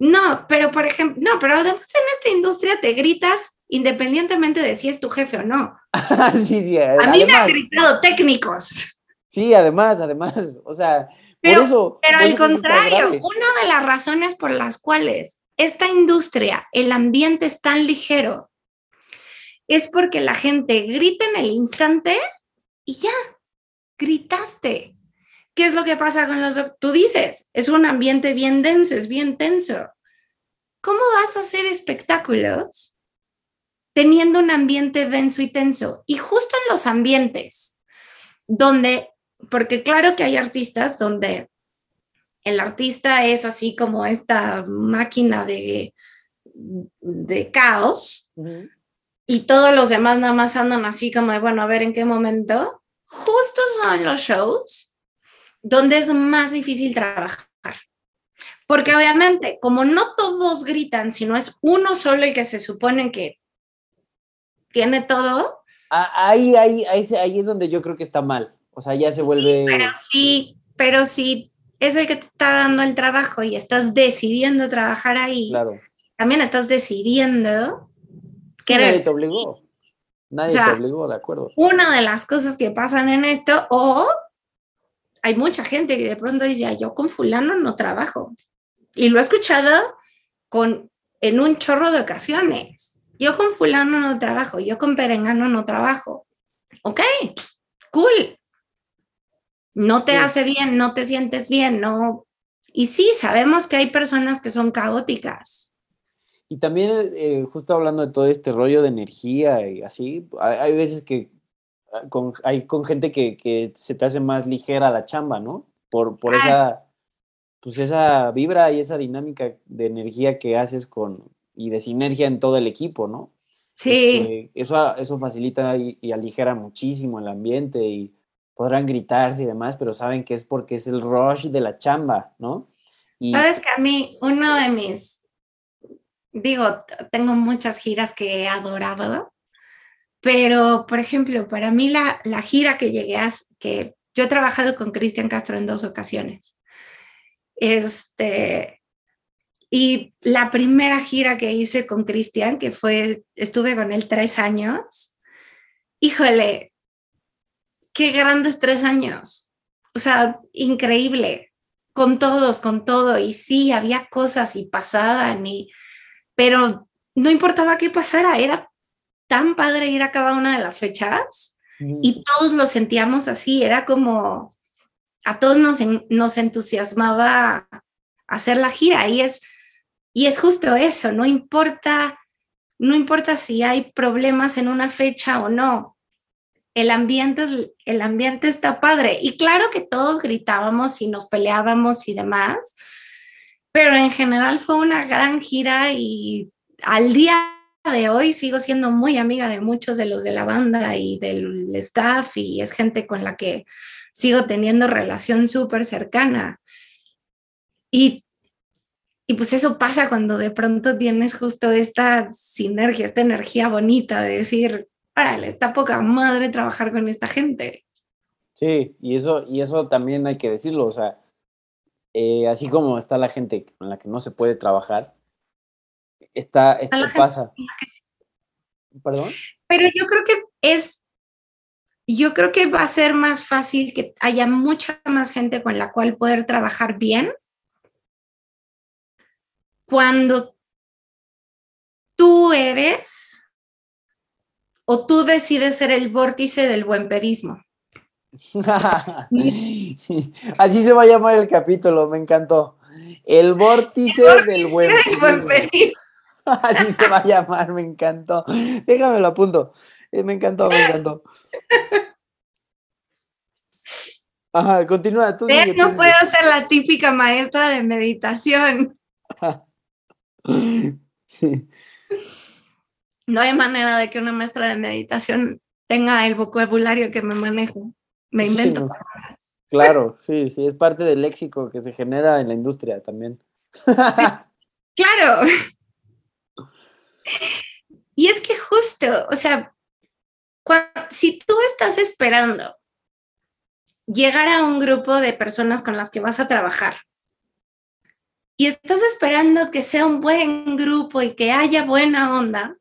No, pero por ejemplo, no, pero además en esta industria te gritas independientemente de si es tu jefe o no. sí, sí. A mí me han gritado técnicos. Sí, además, además, o sea, por eso. Pero al contrario, una de las razones por las cuales esta industria, el ambiente es tan ligero, es porque la gente grita en el instante y ya, gritaste. ¿Qué es lo que pasa con los... Tú dices, es un ambiente bien denso, es bien tenso. ¿Cómo vas a hacer espectáculos teniendo un ambiente denso y tenso? Y justo en los ambientes donde, porque claro que hay artistas donde el artista es así como esta máquina de, de caos, y todos los demás nada más andan así como de, bueno, a ver en qué momento. Justo son los shows donde es más difícil trabajar. Porque obviamente, como no todos gritan, sino es uno solo el que se supone que tiene todo. Ahí, ahí, ahí, ahí es donde yo creo que está mal. O sea, ya se vuelve. pero sí, pero sí es el que te está dando el trabajo y estás decidiendo trabajar ahí. Claro. También estás decidiendo Nadie te obligó. Nadie te obligó, de acuerdo. Una de las cosas que pasan en esto, o hay mucha gente que de pronto dice, yo con fulano no trabajo. Y lo he escuchado con, en un chorro de ocasiones. Yo con fulano no trabajo, yo con perengano no trabajo. Ok, cool. No te hace bien, no te sientes bien, no. Y sí, sabemos que hay personas que son caóticas y también, eh, justo hablando de todo este rollo de energía y así, hay, veces que ah, con, hay con gente que, que, se te hace más ligera la chamba, ¿no? Por, por ah, esa, pues esa vibra y esa dinámica de energía que haces con, y de sinergia en todo el equipo, ¿no? Sí. Este, eso, eso facilita y, y, aligera muchísimo el ambiente y podrán gritarse y demás, pero saben que es porque es el rush de la chamba, ¿no? Y, Sabes que a mí uno de mis digo, tengo muchas giras que he adorado, pero por ejemplo, para mí la, la gira que llegué a, que yo he trabajado con Cristian Castro en dos ocasiones. Este, y la primera gira que hice con Cristian, que fue, estuve con él tres años, híjole, qué grandes tres años. O sea, increíble, con todos, con todo. Y sí, había cosas y pasaban y pero no importaba qué pasara, era tan padre ir a cada una de las fechas y todos lo sentíamos así, era como a todos nos, nos entusiasmaba hacer la gira y es, y es justo eso, no importa, no importa si hay problemas en una fecha o no, el ambiente, el ambiente está padre. Y claro que todos gritábamos y nos peleábamos y demás, pero en general fue una gran gira y al día de hoy sigo siendo muy amiga de muchos de los de la banda y del staff y es gente con la que sigo teniendo relación súper cercana. Y, y pues eso pasa cuando de pronto tienes justo esta sinergia, esta energía bonita de decir, órale, está poca madre trabajar con esta gente. Sí, y eso, y eso también hay que decirlo, o sea, eh, así como está la gente con la que no se puede trabajar, está, esto pasa. ¿Perdón? Pero yo creo que es, yo creo que va a ser más fácil que haya mucha más gente con la cual poder trabajar bien cuando tú eres o tú decides ser el vórtice del buen pedismo. Así se va a llamar el capítulo, me encantó. El vórtice, del buen. Así se va a llamar, me encantó. Déjame lo apunto. Eh, me encantó, me encantó. Ajá, continúa. Tú no puedo ser la típica maestra de meditación. No hay manera de que una maestra de meditación tenga el vocabulario que me manejo. Me invento. claro, sí, sí, es parte del léxico que se genera en la industria también. claro. Y es que justo, o sea, si tú estás esperando llegar a un grupo de personas con las que vas a trabajar y estás esperando que sea un buen grupo y que haya buena onda,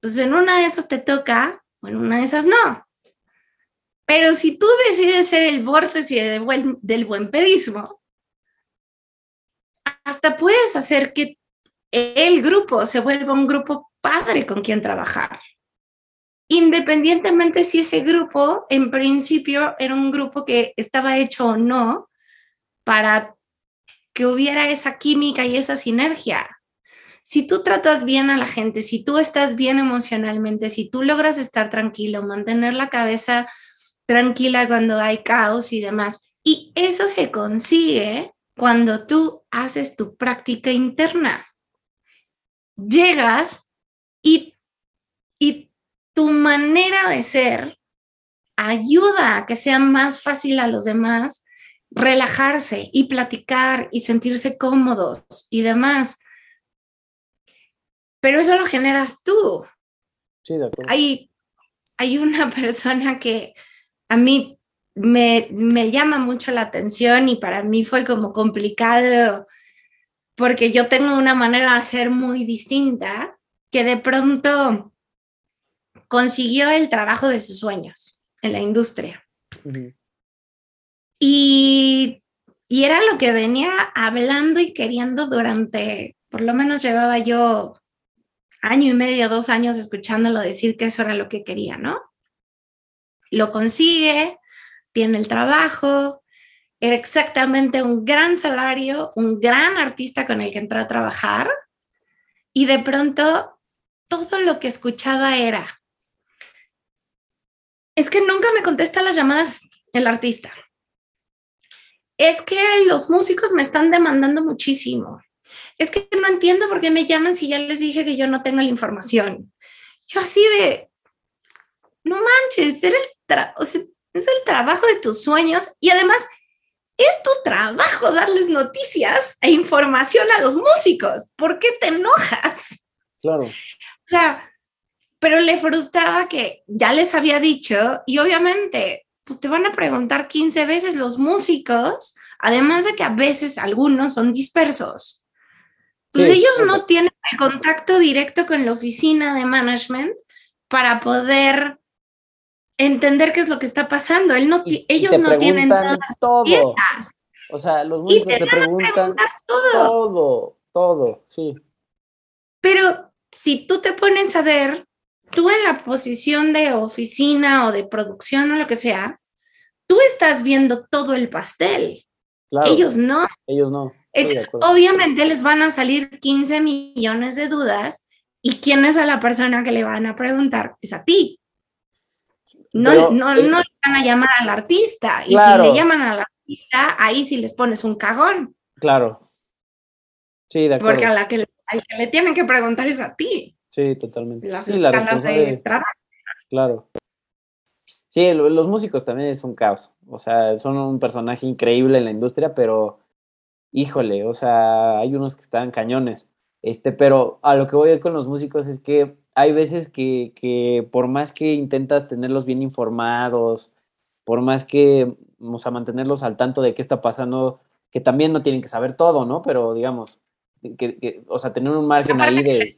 pues en una de esas te toca o en una de esas no. Pero si tú decides ser el vórtice del buen pedismo, hasta puedes hacer que el grupo se vuelva un grupo padre con quien trabajar. Independientemente si ese grupo en principio era un grupo que estaba hecho o no para que hubiera esa química y esa sinergia. Si tú tratas bien a la gente, si tú estás bien emocionalmente, si tú logras estar tranquilo, mantener la cabeza tranquila cuando hay caos y demás, y eso se consigue cuando tú haces tu práctica interna llegas y, y tu manera de ser ayuda a que sea más fácil a los demás relajarse y platicar y sentirse cómodos y demás. Pero eso lo generas tú. Sí, de acuerdo. Hay, hay una persona que a mí me, me llama mucho la atención y para mí fue como complicado porque yo tengo una manera de ser muy distinta, que de pronto consiguió el trabajo de sus sueños en la industria. y, y era lo que venía hablando y queriendo durante, por lo menos llevaba yo año y medio, dos años escuchándolo decir que eso era lo que quería, ¿no? Lo consigue, tiene el trabajo, era exactamente un gran salario, un gran artista con el que entró a trabajar y de pronto todo lo que escuchaba era, es que nunca me contesta las llamadas el artista. Es que los músicos me están demandando muchísimo. Es que no entiendo por qué me llaman si ya les dije que yo no tengo la información. Yo así de, no manches, es el trabajo de tus sueños y además es tu trabajo darles noticias e información a los músicos. ¿Por qué te enojas? Claro. O sea, pero le frustraba que ya les había dicho y obviamente, pues te van a preguntar 15 veces los músicos, además de que a veces algunos son dispersos. Pues ellos no tienen el contacto directo con la oficina de management para poder entender qué es lo que está pasando. Él no, ellos no tienen todo. O sea, los músicos te, preguntan todo. todo, todo, sí. Pero si tú te pones a ver, tú en la posición de oficina o de producción o lo que sea, tú estás viendo todo el pastel. Ellos no. Ellos no. obviamente les van a salir 15 millones de dudas y quién es a la persona que le van a preguntar es a ti. No, no, no le van a llamar al artista. Y si le llaman al artista, ahí sí les pones un cagón. Claro. Sí, de acuerdo. Porque a la que le, tienen que preguntar es a ti. Sí, totalmente. Las sí, la de trabajo. Claro. Sí, los músicos también es un caos. O sea, son un personaje increíble en la industria, pero híjole, o sea, hay unos que están cañones. Este, pero a lo que voy a ir con los músicos es que hay veces que, que por más que intentas tenerlos bien informados, por más que, o sea, mantenerlos al tanto de qué está pasando, que también no tienen que saber todo, ¿no? Pero digamos, que, o sea, tener un margen ahí de...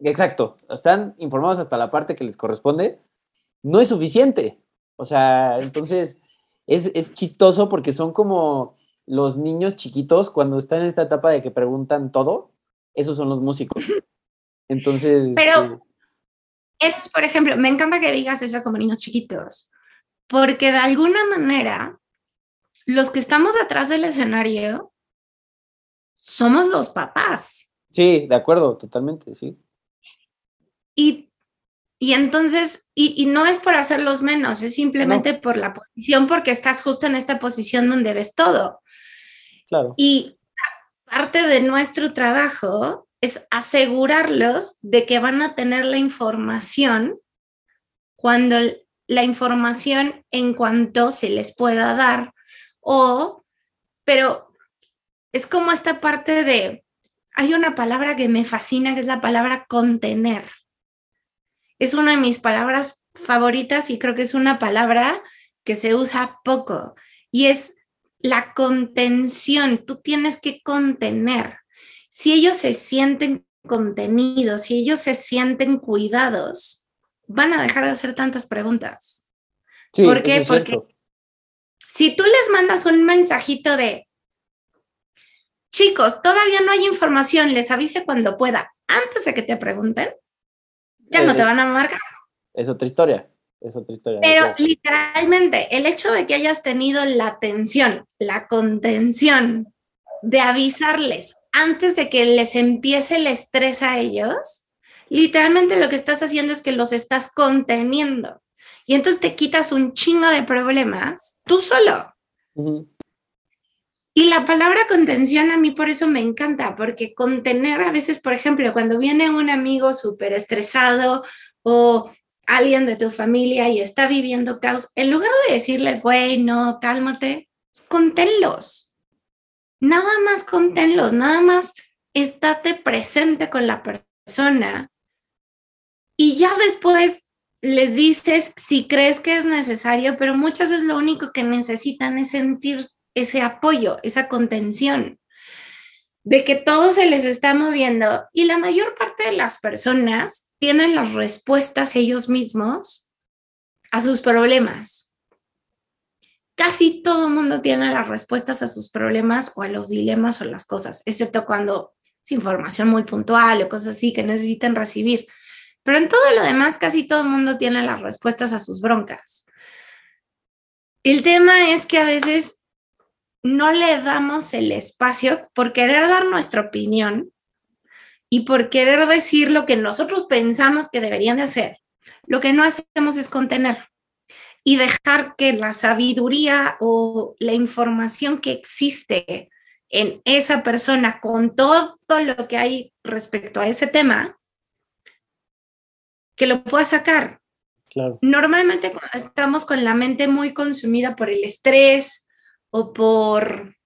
Exacto, están informados hasta la parte que les corresponde, no es suficiente. O sea, entonces es, es chistoso porque son como los niños chiquitos cuando están en esta etapa de que preguntan todo, esos son los músicos. Entonces... Pero... Eh, es, por ejemplo, me encanta que digas eso como niños chiquitos, porque de alguna manera los que estamos atrás del escenario somos los papás. Sí, de acuerdo, totalmente, sí. Y, y entonces, y, no es por hacerlos menos, es simplemente por la posición, porque estás justo en esta posición donde ves todo. Claro. Y parte de nuestro trabajo es asegurarlos de que van a tener la información cuando la información en cuanto se les pueda dar o, pero es como esta parte de, hay una palabra que me fascina, que es la palabra contener. Es una de mis palabras favoritas y creo que es una palabra que se usa poco y es la contención. Tú tienes que contener. Si ellos se sienten contenidos, si ellos se sienten cuidados, van a dejar de hacer tantas preguntas. Sí, ¿Por qué? Porque si tú les mandas un mensajito de, chicos, todavía no hay información, les avise cuando pueda, antes de que te pregunten, ya no te van a marcar. Es otra historia, es otra historia. Pero literalmente, el hecho de que hayas tenido la atención, la contención de avisarles antes de que les empiece el estrés a ellos, literalmente lo que estás haciendo es que los estás conteniendo. Y entonces te quitas un chingo de problemas tú solo. Y la palabra contención a mí por eso me encanta, porque contener a veces, por ejemplo, cuando viene un amigo súper estresado o alguien de tu familia y está viviendo caos, en lugar de decirles, güey, no, cálmate, conténlos. Nada más conténlos, nada más estate presente con la persona. Y ya después les dices si crees que es necesario, pero muchas veces lo único que necesitan es sentir ese apoyo, esa contención, de que todo se les está moviendo y la mayor parte de las personas tienen las respuestas ellos mismos a sus problemas. Casi todo mundo tiene las respuestas a sus problemas o a los dilemas o las cosas, excepto cuando es información muy puntual o cosas así que necesitan recibir. Pero en todo lo demás, casi todo el mundo tiene las respuestas a sus broncas. El tema es que a veces no le damos el espacio por querer dar nuestra opinión y por querer decir lo que nosotros pensamos que deberían de hacer. Lo que no hacemos es contener y dejar que la sabiduría o la información que existe en esa persona con todo lo que hay respecto a ese tema que lo pueda sacar. Normalmente cuando estamos con la mente muy consumida por el estrés o por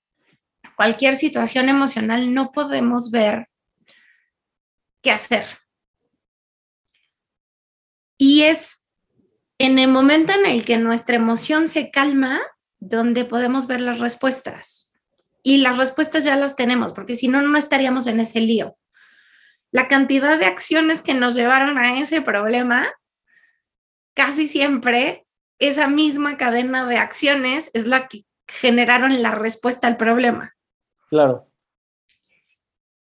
cualquier situación emocional, no podemos ver qué hacer. Y es en el momento en el que nuestra emoción se calma, donde podemos ver las respuestas. Y las respuestas ya las tenemos, porque si no, no estaríamos en ese lío la cantidad de acciones que nos llevaron a ese problema, casi siempre esa misma cadena de acciones es la que generaron la respuesta al problema. Claro.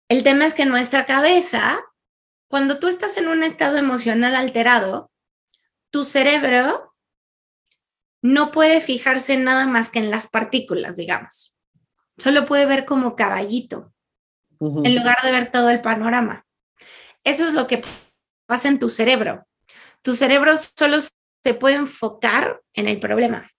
El tema es que nuestra cabeza, cuando tú estás en un estado emocional alterado, tu cerebro no puede fijarse nada más que en las partículas, digamos. Solo puede ver como caballito, en lugar de ver todo el panorama. Eso es lo que pasa en tu cerebro. Tu cerebro solo se puede enfocar en el problema.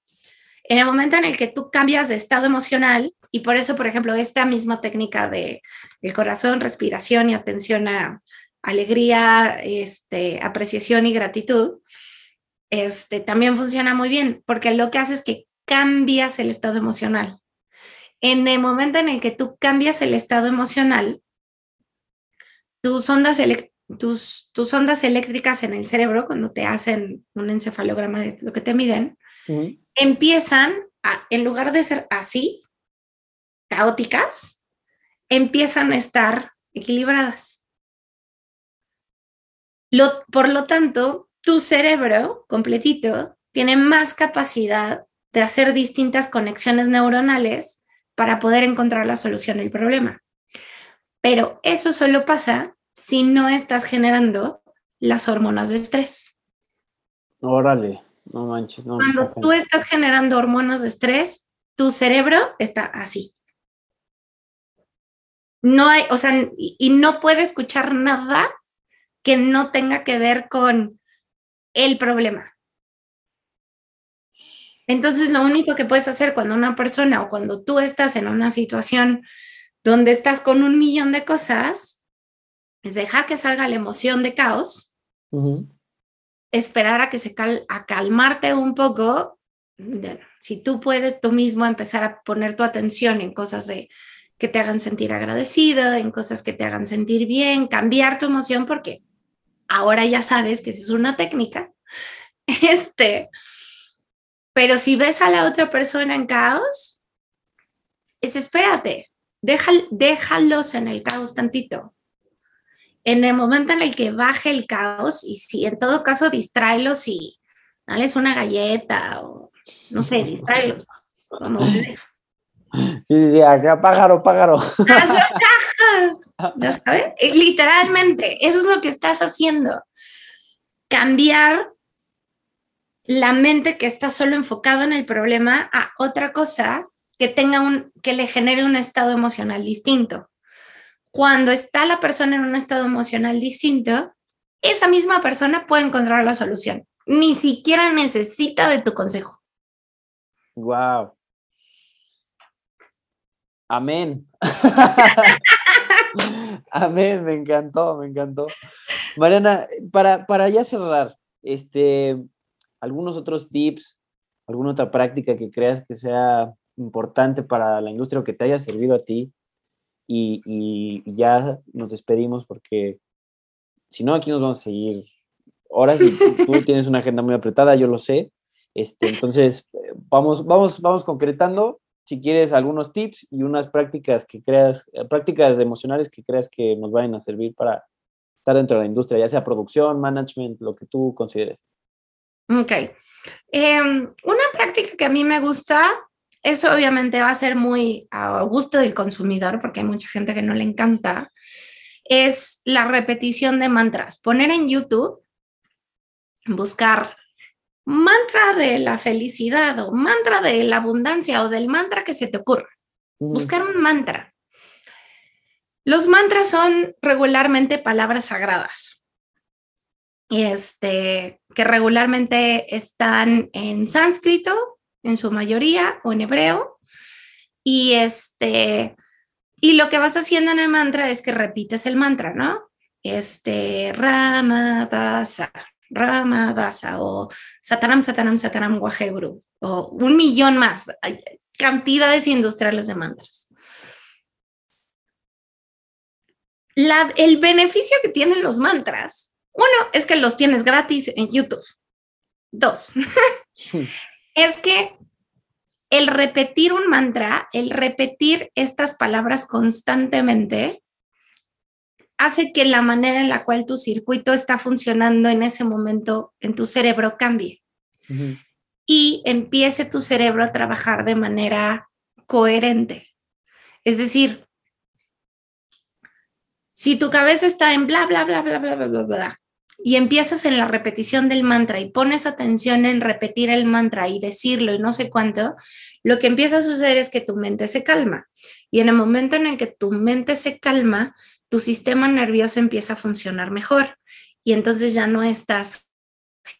En el momento en el que tú cambias de estado emocional, y por eso, por ejemplo, esta misma técnica de el corazón, respiración y atención a alegría, este, apreciación y gratitud, este, también funciona muy bien, porque lo que hace es que cambias el estado emocional. en el momento en el que tú cambias el estado emocional, tus ondas, tus, tus ondas eléctricas en el cerebro, cuando te hacen un encefalograma de lo que te miden, empiezan, a, en lugar de ser así, caóticas, empiezan a estar equilibradas. Lo, por lo tanto, tu cerebro completito tiene más capacidad de hacer distintas conexiones neuronales para poder encontrar la solución del problema. Pero eso solo pasa si no estás generando las hormonas de estrés. Órale, no manches. No, Cuando tú estás generando hormonas de estrés, tu cerebro está así. No hay, o sea, y no puede escuchar nada que no tenga que ver con el problema. Entonces, lo único que puedes hacer cuando una persona o cuando tú estás en una situación donde estás con un millón de cosas es dejar que salga la emoción de caos, esperar a que se cal a calmarte un poco. si tú puedes tú mismo empezar a poner tu atención en cosas de que te hagan sentir agradecido, en cosas que te hagan sentir bien, cambiar tu emoción porque ahora ya sabes que es una técnica. Este, pero si ves a la otra persona en caos, es espérate, déjalos en el caos tantito. En el momento en el que baje el caos, y si en todo caso distráelos y dales una galleta o no sé, distráelos. Sí, sí, sí, acá pájaro, pájaro. ¿Ya sabes? Eh, literalmente, eso es lo que estás haciendo. Cambiar la mente que está solo enfocado en el problema a otra cosa que tenga un, que le genere un estado emocional distinto. Cuando está la persona en un estado emocional distinto, esa misma persona puede encontrar la solución. Ni siquiera necesita de tu consejo. Wow. Amén. Amén, me encantó, me encantó. Mariana, para, para ya cerrar, este, algunos otros tips, alguna otra práctica que creas que sea importante para la industria o que te haya servido a ti. Y, ya nos despedimos porque si no, aquí nos vamos a seguir horas y tú tienes una agenda muy apretada, yo lo sé. Este, entonces, vamos, vamos, vamos concretando. Si quieres algunos tips y unas prácticas que creas, prácticas emocionales que creas que nos vayan a servir para estar dentro de la industria, ya sea producción, management, lo que tú consideres. Ok. Em, una práctica que a mí me gusta, eso obviamente va a ser muy a gusto del consumidor, porque hay mucha gente que no le encanta, es la repetición de mantras. Poner en YouTube, buscar mantra de la felicidad o mantra de la abundancia o del mantra que se te ocurra. Buscar un mantra. Los mantras son regularmente palabras sagradas este, que regularmente están en sánscrito, en su mayoría, o en hebreo. Y, este, y lo que vas haciendo en el mantra es que repites el mantra, ¿no? Este, Rama Dasa, Rama Dasa, o Satanam, Satanam, Satanam, Waheguru, o un millón más, Hay cantidades industriales de mantras. La, el beneficio que tienen los mantras uno, es que los tienes gratis en YouTube. Dos, es que el repetir un mantra, el repetir estas palabras constantemente, hace que la manera en la cual tu circuito está funcionando en ese momento en tu cerebro cambie. Y empiece tu cerebro a trabajar de manera coherente. Es decir, si tu cabeza está en bla, bla, bla, bla, bla, bla, bla, bla, y empiezas en la repetición del mantra y pones atención en repetir el mantra y decirlo y no sé cuánto, lo que empieza a suceder es que tu mente se calma. Y en el momento en el que tu mente se calma, tu sistema nervioso empieza a funcionar mejor. Y entonces ya no estás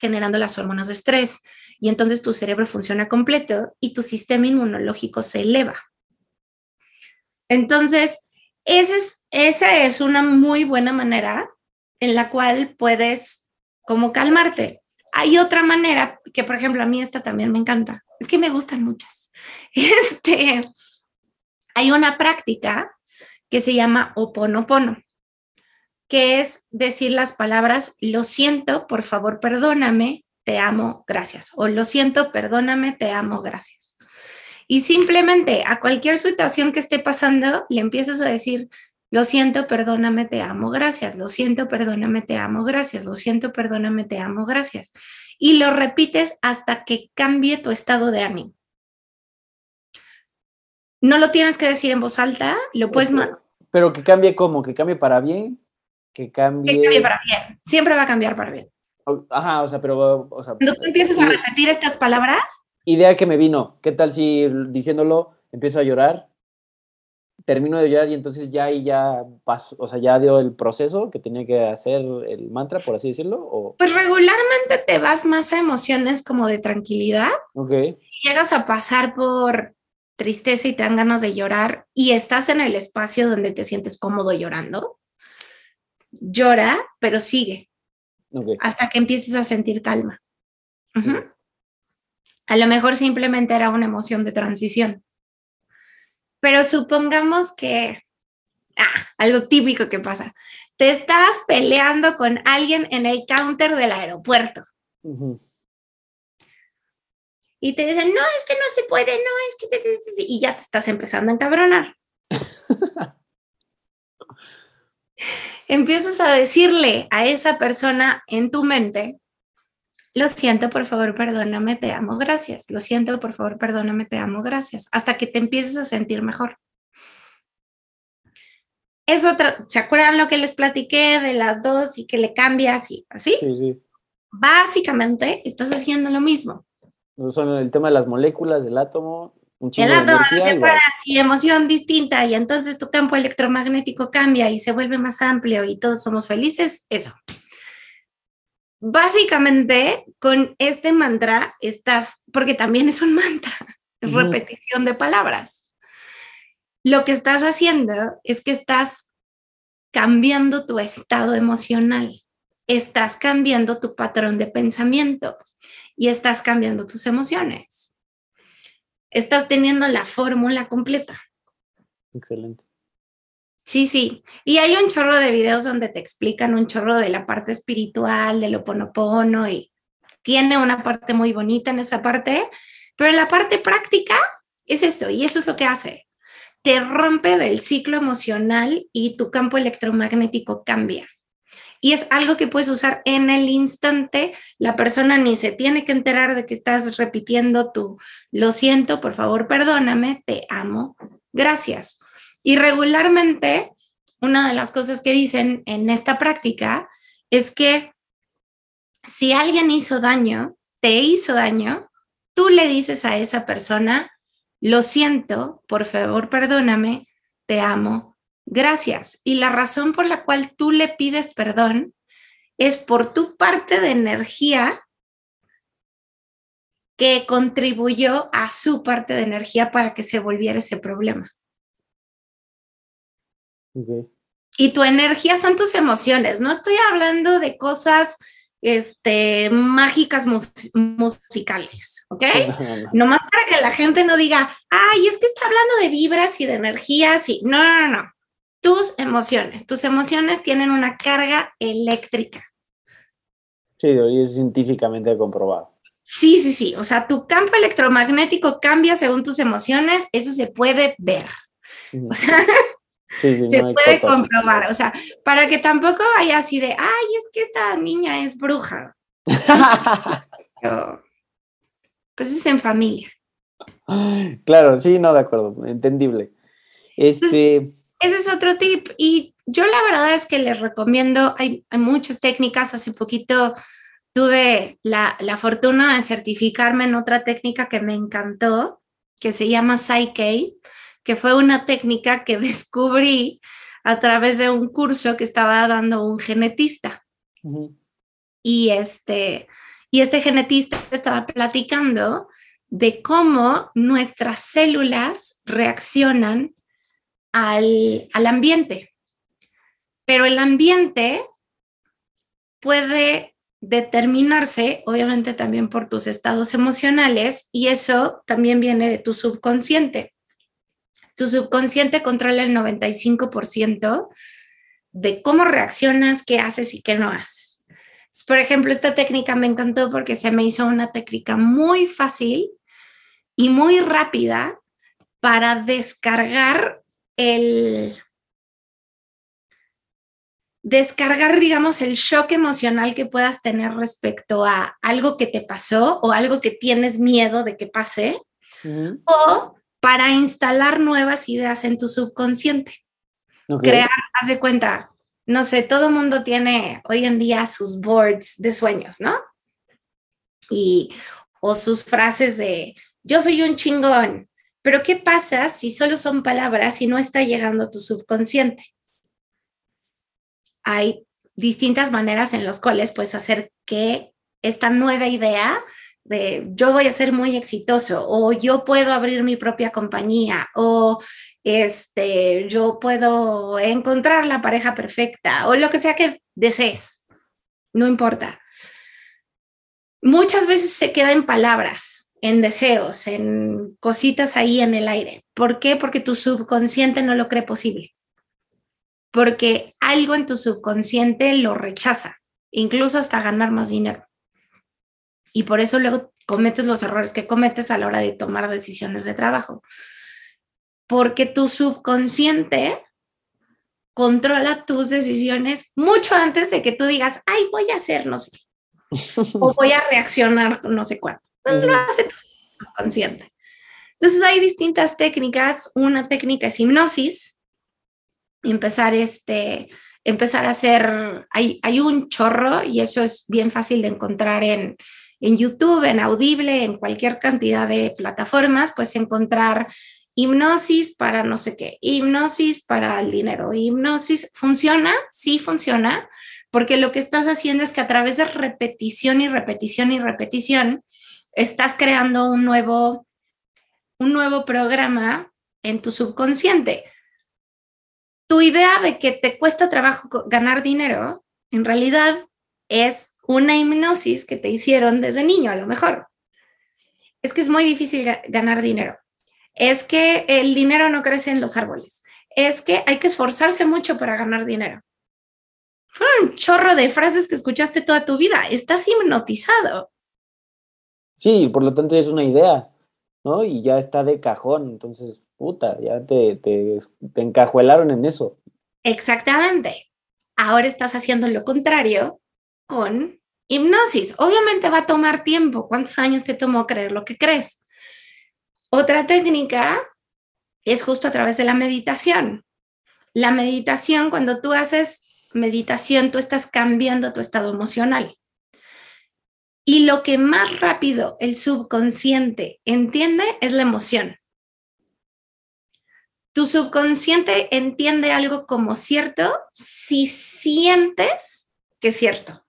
generando las hormonas de estrés. Y entonces tu cerebro funciona completo y tu sistema inmunológico se eleva. Entonces, es, esa es una muy buena manera en la cual puedes como calmarte. Hay otra manera que, por ejemplo, a mí esta también me encanta. Es que me gustan muchas. Este, hay una práctica que se llama oponopono, que es decir las palabras lo siento, por favor, perdóname, te amo, gracias. O lo siento, perdóname, te amo, gracias. Y simplemente a cualquier situación que esté pasando, le empiezas a decir, lo siento, perdóname, te amo, gracias. Lo siento, perdóname, te amo, gracias. Lo siento, perdóname, te amo, gracias. Y lo repites hasta que cambie tu estado de ánimo. No lo tienes que decir en voz alta, lo puedes... Pero que cambie como, que cambie para bien, que cambie... Que cambie para bien, siempre va a cambiar para bien. Ajá, o sea, pero... O sea, Cuando tú empiezas a repetir estas palabras... Idea que me vino, ¿qué tal si diciéndolo empiezo a llorar? Termino de llorar y entonces ya ahí ya paso, o sea, ya dio el proceso que tenía que hacer el mantra, por así decirlo. ¿o? Pues regularmente te vas más a emociones como de tranquilidad. Ok. Si llegas a pasar por tristeza y te dan ganas de llorar y estás en el espacio donde te sientes cómodo llorando, llora, pero sigue hasta que empieces a sentir calma. A lo mejor simplemente era una emoción de transición. Pero supongamos que, ah, algo típico que pasa, te estás peleando con alguien en el counter del aeropuerto y te dicen, no, es que no se puede, no, es que te, y ya te estás empezando a encabronar. Empiezas a decirle a esa persona en tu mente, lo siento, por favor, perdóname, te amo, gracias. Lo siento, por favor, perdóname, te amo, gracias. Hasta que te empieces a sentir mejor. Es otra, ¿se acuerdan lo que les platiqué de las dos y que le cambias y así? Sí, sí. Básicamente estás haciendo lo mismo son el tema de las moléculas del átomo. Un el átomo se separa y emoción distinta y entonces tu campo electromagnético cambia y se vuelve más amplio y todos somos felices, eso. Básicamente, con este mantra estás, porque también es un mantra, es repetición de palabras. Lo que estás haciendo es que estás cambiando tu estado emocional, estás cambiando tu patrón de pensamiento y estás cambiando tus emociones. Estás teniendo la fórmula completa. Excelente. Sí, sí. Y hay un chorro de videos donde te explican un chorro de la parte espiritual, del oponopono y tiene una parte muy bonita en esa parte, pero la parte práctica es esto y eso es lo que hace. Te rompe del ciclo emocional y tu campo electromagnético cambia y es algo que puedes usar en el instante. La persona ni se tiene que enterar de que estás repitiendo tu lo siento, por favor, perdóname, te amo, gracias. Y regularmente, una de las cosas que dicen en esta práctica es que si alguien hizo daño, te hizo daño, tú le dices a esa persona, lo siento, por favor, perdóname, te amo, gracias. Y la razón por la cual tú le pides perdón es por tu parte de energía que contribuyó a su parte de energía para que se volviera ese problema. Y tu energía son tus emociones. No estoy hablando de cosas este, mágicas musicales, ¿ok? Nomás para que la gente no diga, ay, es que está hablando de vibras y de energías y no, no, no tus emociones. Tus emociones tienen una carga eléctrica. Sí, y es científicamente comprobado. Sí, sí, sí. O sea, tu campo electromagnético cambia según tus emociones. Eso se puede ver. O sea, se puede comprobar. O sea, para que tampoco haya así de, ay, es que esta niña es bruja. pues es en familia. Claro, sí, no, de acuerdo, entendible. Este. Ese es otro tip. Y yo la verdad es que les recomiendo, hay, muchas técnicas. Hace poquito tuve la, fortuna de certificarme en otra técnica que me encantó, que se llama Psyche, que fue una técnica que descubrí a través de un curso que estaba dando un genetista. Y este, y este genetista estaba platicando de cómo nuestras células reaccionan al, ambiente. Pero el ambiente puede determinarse, obviamente también por tus estados emocionales, y eso también viene de tu subconsciente. Tu subconsciente controla el 95% de cómo reaccionas, qué haces y qué no haces. Por ejemplo, esta técnica me encantó porque se me hizo una técnica muy fácil y muy rápida para descargar el descargar, digamos, el shock emocional que puedas tener respecto a algo que te pasó o algo que tienes miedo de que pase, o para instalar nuevas ideas en tu subconsciente. Crear, haz de cuenta, no sé, todo el mundo tiene hoy en día sus boards de sueños, ¿no? Y, o sus frases de, yo soy un chingón, pero ¿qué pasa si solo son palabras y no está llegando a tu subconsciente? Hay distintas maneras en las cuales puedes hacer que esta nueva idea de yo voy a ser muy exitoso o yo puedo abrir mi propia compañía o este yo puedo encontrar la pareja perfecta o lo que sea que desees. No importa. Muchas veces se queda en palabras en deseos, en cositas ahí en el aire. ¿Por qué? Porque tu subconsciente no lo cree posible. Porque algo en tu subconsciente lo rechaza, incluso hasta ganar más dinero. Y por eso luego cometes los errores que cometes a la hora de tomar decisiones de trabajo. Porque tu subconsciente controla tus decisiones mucho antes de que tú digas, ay, voy a hacer no sé o voy a reaccionar no sé cuánto lo hace tu consciente. Entonces hay distintas técnicas. Una técnica es hipnosis. Empezar, este, empezar a hacer, hay, hay un chorro y eso es bien fácil de encontrar en, en YouTube, en Audible, en cualquier cantidad de plataformas, pues encontrar hipnosis para no sé qué, hipnosis para el dinero, hipnosis, ¿funciona? Sí funciona, porque lo que estás haciendo es que a través de repetición y repetición y repetición, estás creando un nuevo, un nuevo programa en tu subconsciente. Tu idea de que te cuesta trabajo ganar dinero, en realidad es una hipnosis que te hicieron desde niño, a lo mejor. Es que es muy difícil ganar dinero. Es que el dinero no crece en los árboles. Es que hay que esforzarse mucho para ganar dinero. Fue un chorro de frases que escuchaste toda tu vida. Estás hipnotizado. Sí, por lo tanto es una idea, ¿no? Y ya está de cajón, entonces, puta, ya te, te, te encajuelaron en eso. Exactamente. Ahora estás haciendo lo contrario con hipnosis. Obviamente va a tomar tiempo. ¿Cuántos años te tomó creer lo que crees? Otra técnica es justo a través de la meditación. La meditación, cuando tú haces meditación, tú estás cambiando tu estado emocional. Y lo que más rápido el subconsciente entiende es la emoción. Tu subconsciente entiende algo como cierto si sientes que es cierto.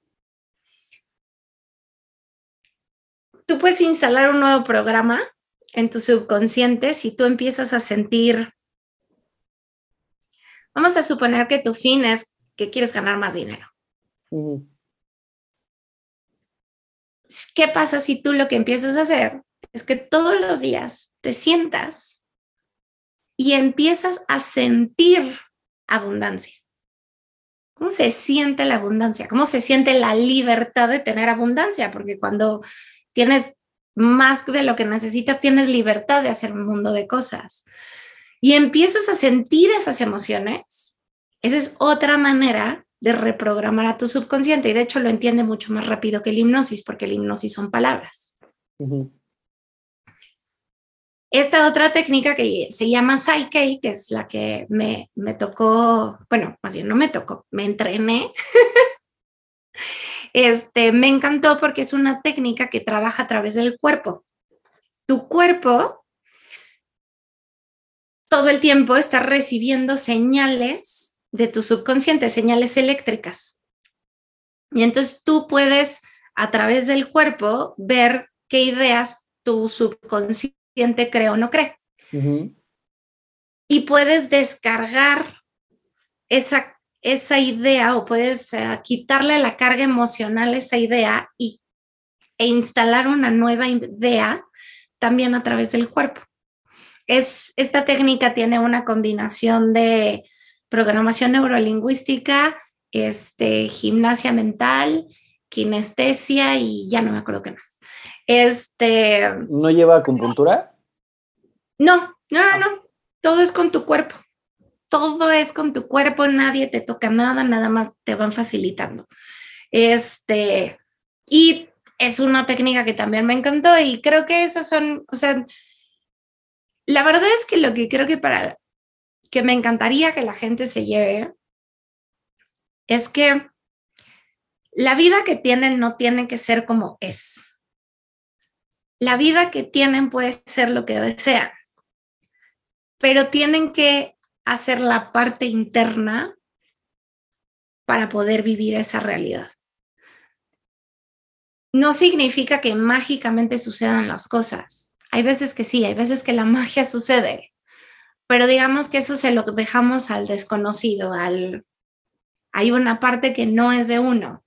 Tú puedes instalar un nuevo programa en tu subconsciente si tú empiezas a sentir, vamos a suponer que tu fin es que quieres ganar más dinero. ¿Qué pasa si tú lo que empiezas a hacer es que todos los días te sientas y empiezas a sentir abundancia? ¿Cómo se siente la abundancia? ¿Cómo se siente la libertad de tener abundancia? Porque cuando tienes más de lo que necesitas, tienes libertad de hacer un mundo de cosas. Y empiezas a sentir esas emociones. Esa es otra manera de reprogramar a tu subconsciente y de hecho lo entiende mucho más rápido que el hipnosis porque el hipnosis son palabras. Esta otra técnica que se llama Psyche, que es la que me, me tocó, bueno, más bien no me tocó, me entrené. este, me encantó porque es una técnica que trabaja a través del cuerpo. Tu cuerpo todo el tiempo está recibiendo señales de tu subconsciente, señales eléctricas. Y entonces tú puedes a través del cuerpo ver qué ideas tu subconsciente cree o no cree. Y puedes descargar esa, esa idea o puedes eh, quitarle la carga emocional a esa idea y, e instalar una nueva idea también a través del cuerpo. es, esta técnica tiene una combinación de programación neurolingüística, este, gimnasia mental, kinestesia y ya no me acuerdo qué más. Este, ¿No lleva acupuntura? No, no, no, no. Todo es con tu cuerpo. Todo es con tu cuerpo, nadie te toca nada, nada más te van facilitando. Este, y es una técnica que también me encantó y creo que esas son, o sea, la verdad es que lo que creo que para que me encantaría que la gente se lleve es que la vida que tienen no tiene que ser como es. La vida que tienen puede ser lo que desean, pero tienen que hacer la parte interna para poder vivir esa realidad. No significa que mágicamente sucedan las cosas hay veces que sí, hay veces que la magia sucede, pero digamos que eso se lo dejamos al desconocido, al hay una parte que no es de uno,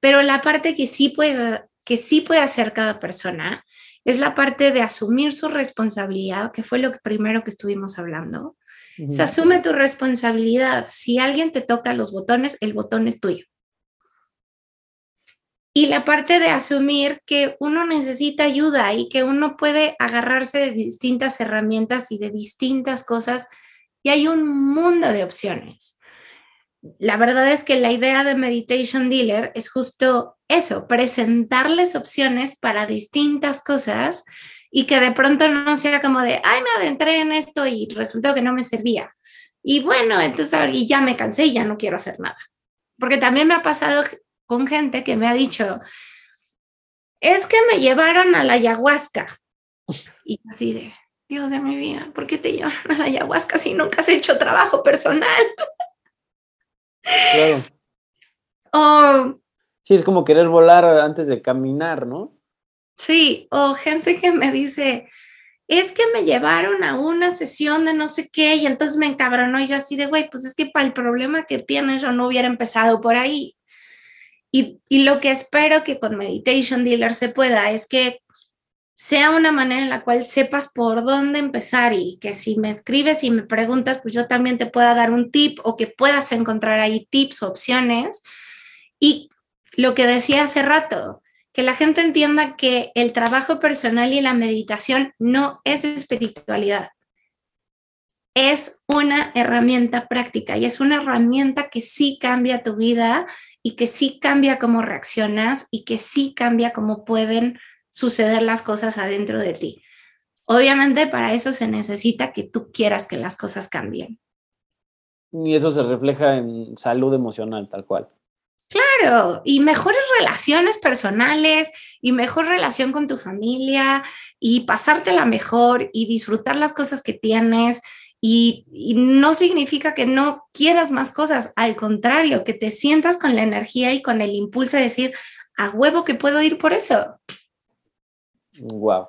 pero la parte que sí puede que sí puede hacer cada persona es la parte de asumir su responsabilidad, que fue lo primero que estuvimos hablando. Se asume tu responsabilidad. Si alguien te toca los botones, el botón es tuyo. Y la parte de asumir que uno necesita ayuda y que uno puede agarrarse de distintas herramientas y de distintas cosas y hay un mundo de opciones. La verdad es que la idea de Meditation Dealer es justo eso, presentarles opciones para distintas cosas y que de pronto no sea como de, ay, me adentré en esto y resultó que no me servía. Y bueno, entonces y ya me cansé y ya no quiero hacer nada. Porque también me ha pasado con gente que me ha dicho, es que me llevaron a la ayahuasca. Y así de, Dios de mi vida, ¿por qué te llevan a la ayahuasca si nunca has hecho trabajo personal? Claro. O, sí, es como querer volar antes de caminar, ¿no? Sí, o gente que me dice, es que me llevaron a una sesión de no sé qué y entonces me encabronó yo así de, güey, pues es que para el problema que tienes yo no hubiera empezado por ahí. Y, lo que espero que con Meditation Dealer se pueda es que sea una manera en la cual sepas por dónde empezar y que si me escribes y me preguntas, pues yo también te pueda dar un tip o que puedas encontrar ahí tips o opciones. Y lo que decía hace rato, que la gente entienda que el trabajo personal y la meditación no es espiritualidad. Es una herramienta práctica y es una herramienta que sí cambia tu vida y que sí cambia cómo reaccionas y que sí cambia cómo pueden suceder las cosas adentro de ti. Obviamente para eso se necesita que tú quieras que las cosas cambien. Y eso se refleja en salud emocional, tal cual. Claro, y mejores relaciones personales y mejor relación con tu familia y pasártela mejor y disfrutar las cosas que tienes y, no significa que no quieras más cosas, al contrario, que te sientas con la energía y con el impulso de decir, a huevo que puedo ir por eso. Wow.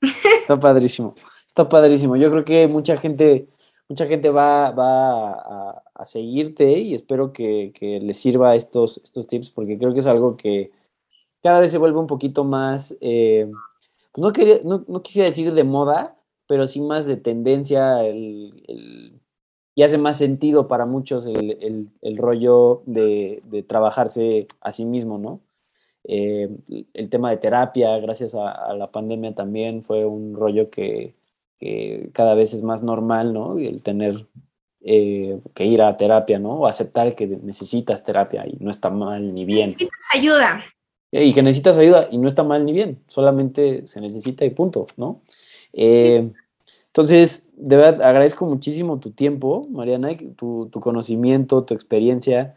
Está padrísimo. Está padrísimo. Yo creo que mucha gente, mucha gente va, va a, seguirte y espero que, les sirva estos, estos tips porque creo que es algo que cada vez se vuelve un poquito más, eh, pues no, quería, no, no quisiera decir de moda, pero sí más de tendencia el, y hace más sentido para muchos el, rollo de, trabajarse a sí mismo, ¿no? Eh, el tema de terapia, gracias a, la pandemia también fue un rollo que, cada vez es más normal, ¿no? El tener eh, que ir a terapia, ¿no? O aceptar que necesitas terapia y no está mal ni bien. Necesitas ayuda. Y que necesitas ayuda y no está mal ni bien, solamente se necesita y punto, ¿no? Eh, entonces, de verdad, agradezco muchísimo tu tiempo, Mariana, tu, conocimiento, tu experiencia,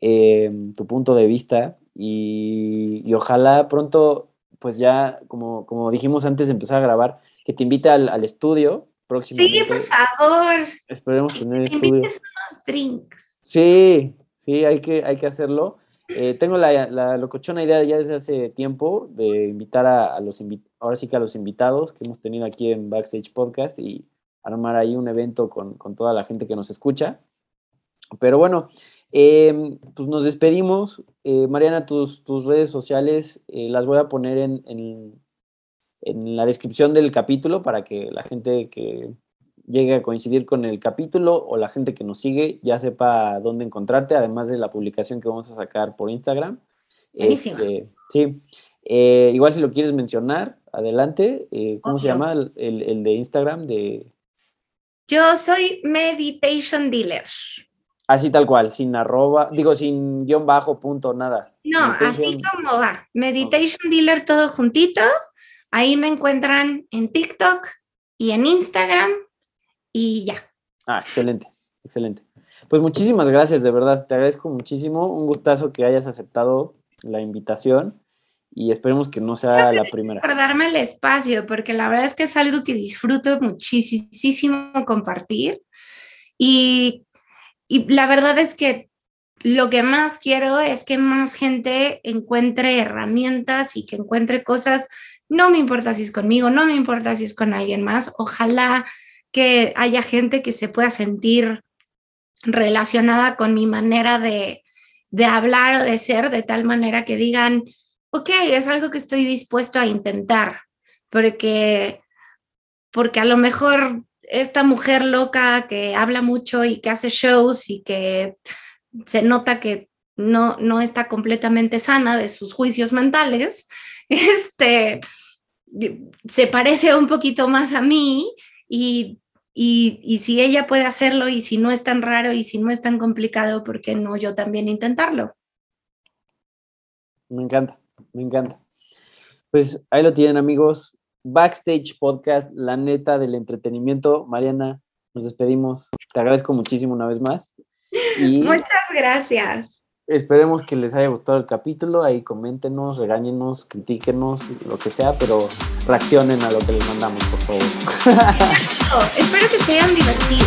eh, tu punto de vista y, ojalá pronto, pues ya, como, como dijimos antes de empezar a grabar, que te invite al, estudio próximamente. Sí, por favor. Esperemos tener estudio. unos drinks. Sí, sí, hay que, hay que hacerlo. Eh, tengo la, la, locochona idea ya desde hace tiempo de invitar a, los ahora sí que a los invitados que hemos tenido aquí en Backstage Podcast y armar ahí un evento con, toda la gente que nos escucha. Pero bueno, em, pues nos despedimos. Eh, Mariana, tus, tus, redes sociales eh, las voy a poner en, en la descripción del capítulo para que la gente que llegue a coincidir con el capítulo o la gente que nos sigue ya sepa dónde encontrarte, además de la publicación que vamos a sacar por Instagram. Este, sí. Eh, igual si lo quieres mencionar, adelante. Eh, ¿Cómo se llama el, el, de Instagram? De... Yo soy Meditation Dealer. Así tal cual, sin arroba, digo, sin guion bajo, punto, nada. No, así como va. Meditation Dealer todo juntito. Ahí me encuentran en TikTok y en Instagram y ya. Ah, excelente, excelente. Pues muchísimas gracias, de verdad, te agradezco muchísimo. Un gustazo que hayas aceptado la invitación y esperemos que no sea la primera. Por darme el espacio, porque la verdad es que es algo que disfruto muchísimo compartir. Y, y la verdad es que lo que más quiero es que más gente encuentre herramientas y que encuentre cosas no me importa si es conmigo, no me importa si es con alguien más. Ojalá que haya gente que se pueda sentir relacionada con mi manera de, hablar o de ser, de tal manera que digan, ok, es algo que estoy dispuesto a intentar, porque, porque a lo mejor esta mujer loca que habla mucho y que hace shows y que se nota que no, no está completamente sana de sus juicios mentales, este, se parece un poquito más a mí y, si ella puede hacerlo y si no es tan raro y si no es tan complicado, ¿por qué no yo también intentarlo? Me encanta, me encanta. Pues ahí lo tienen amigos. Backstage Podcast, la neta del entretenimiento. Mariana, nos despedimos. Te agradezco muchísimo una vez más. Muchas gracias. Esperemos que les haya gustado el capítulo. Ahí coméntenos, regáñenos, critíquenos, lo que sea, pero reaccionen a lo que les mandamos, por favor. Espero que se hayan divertido.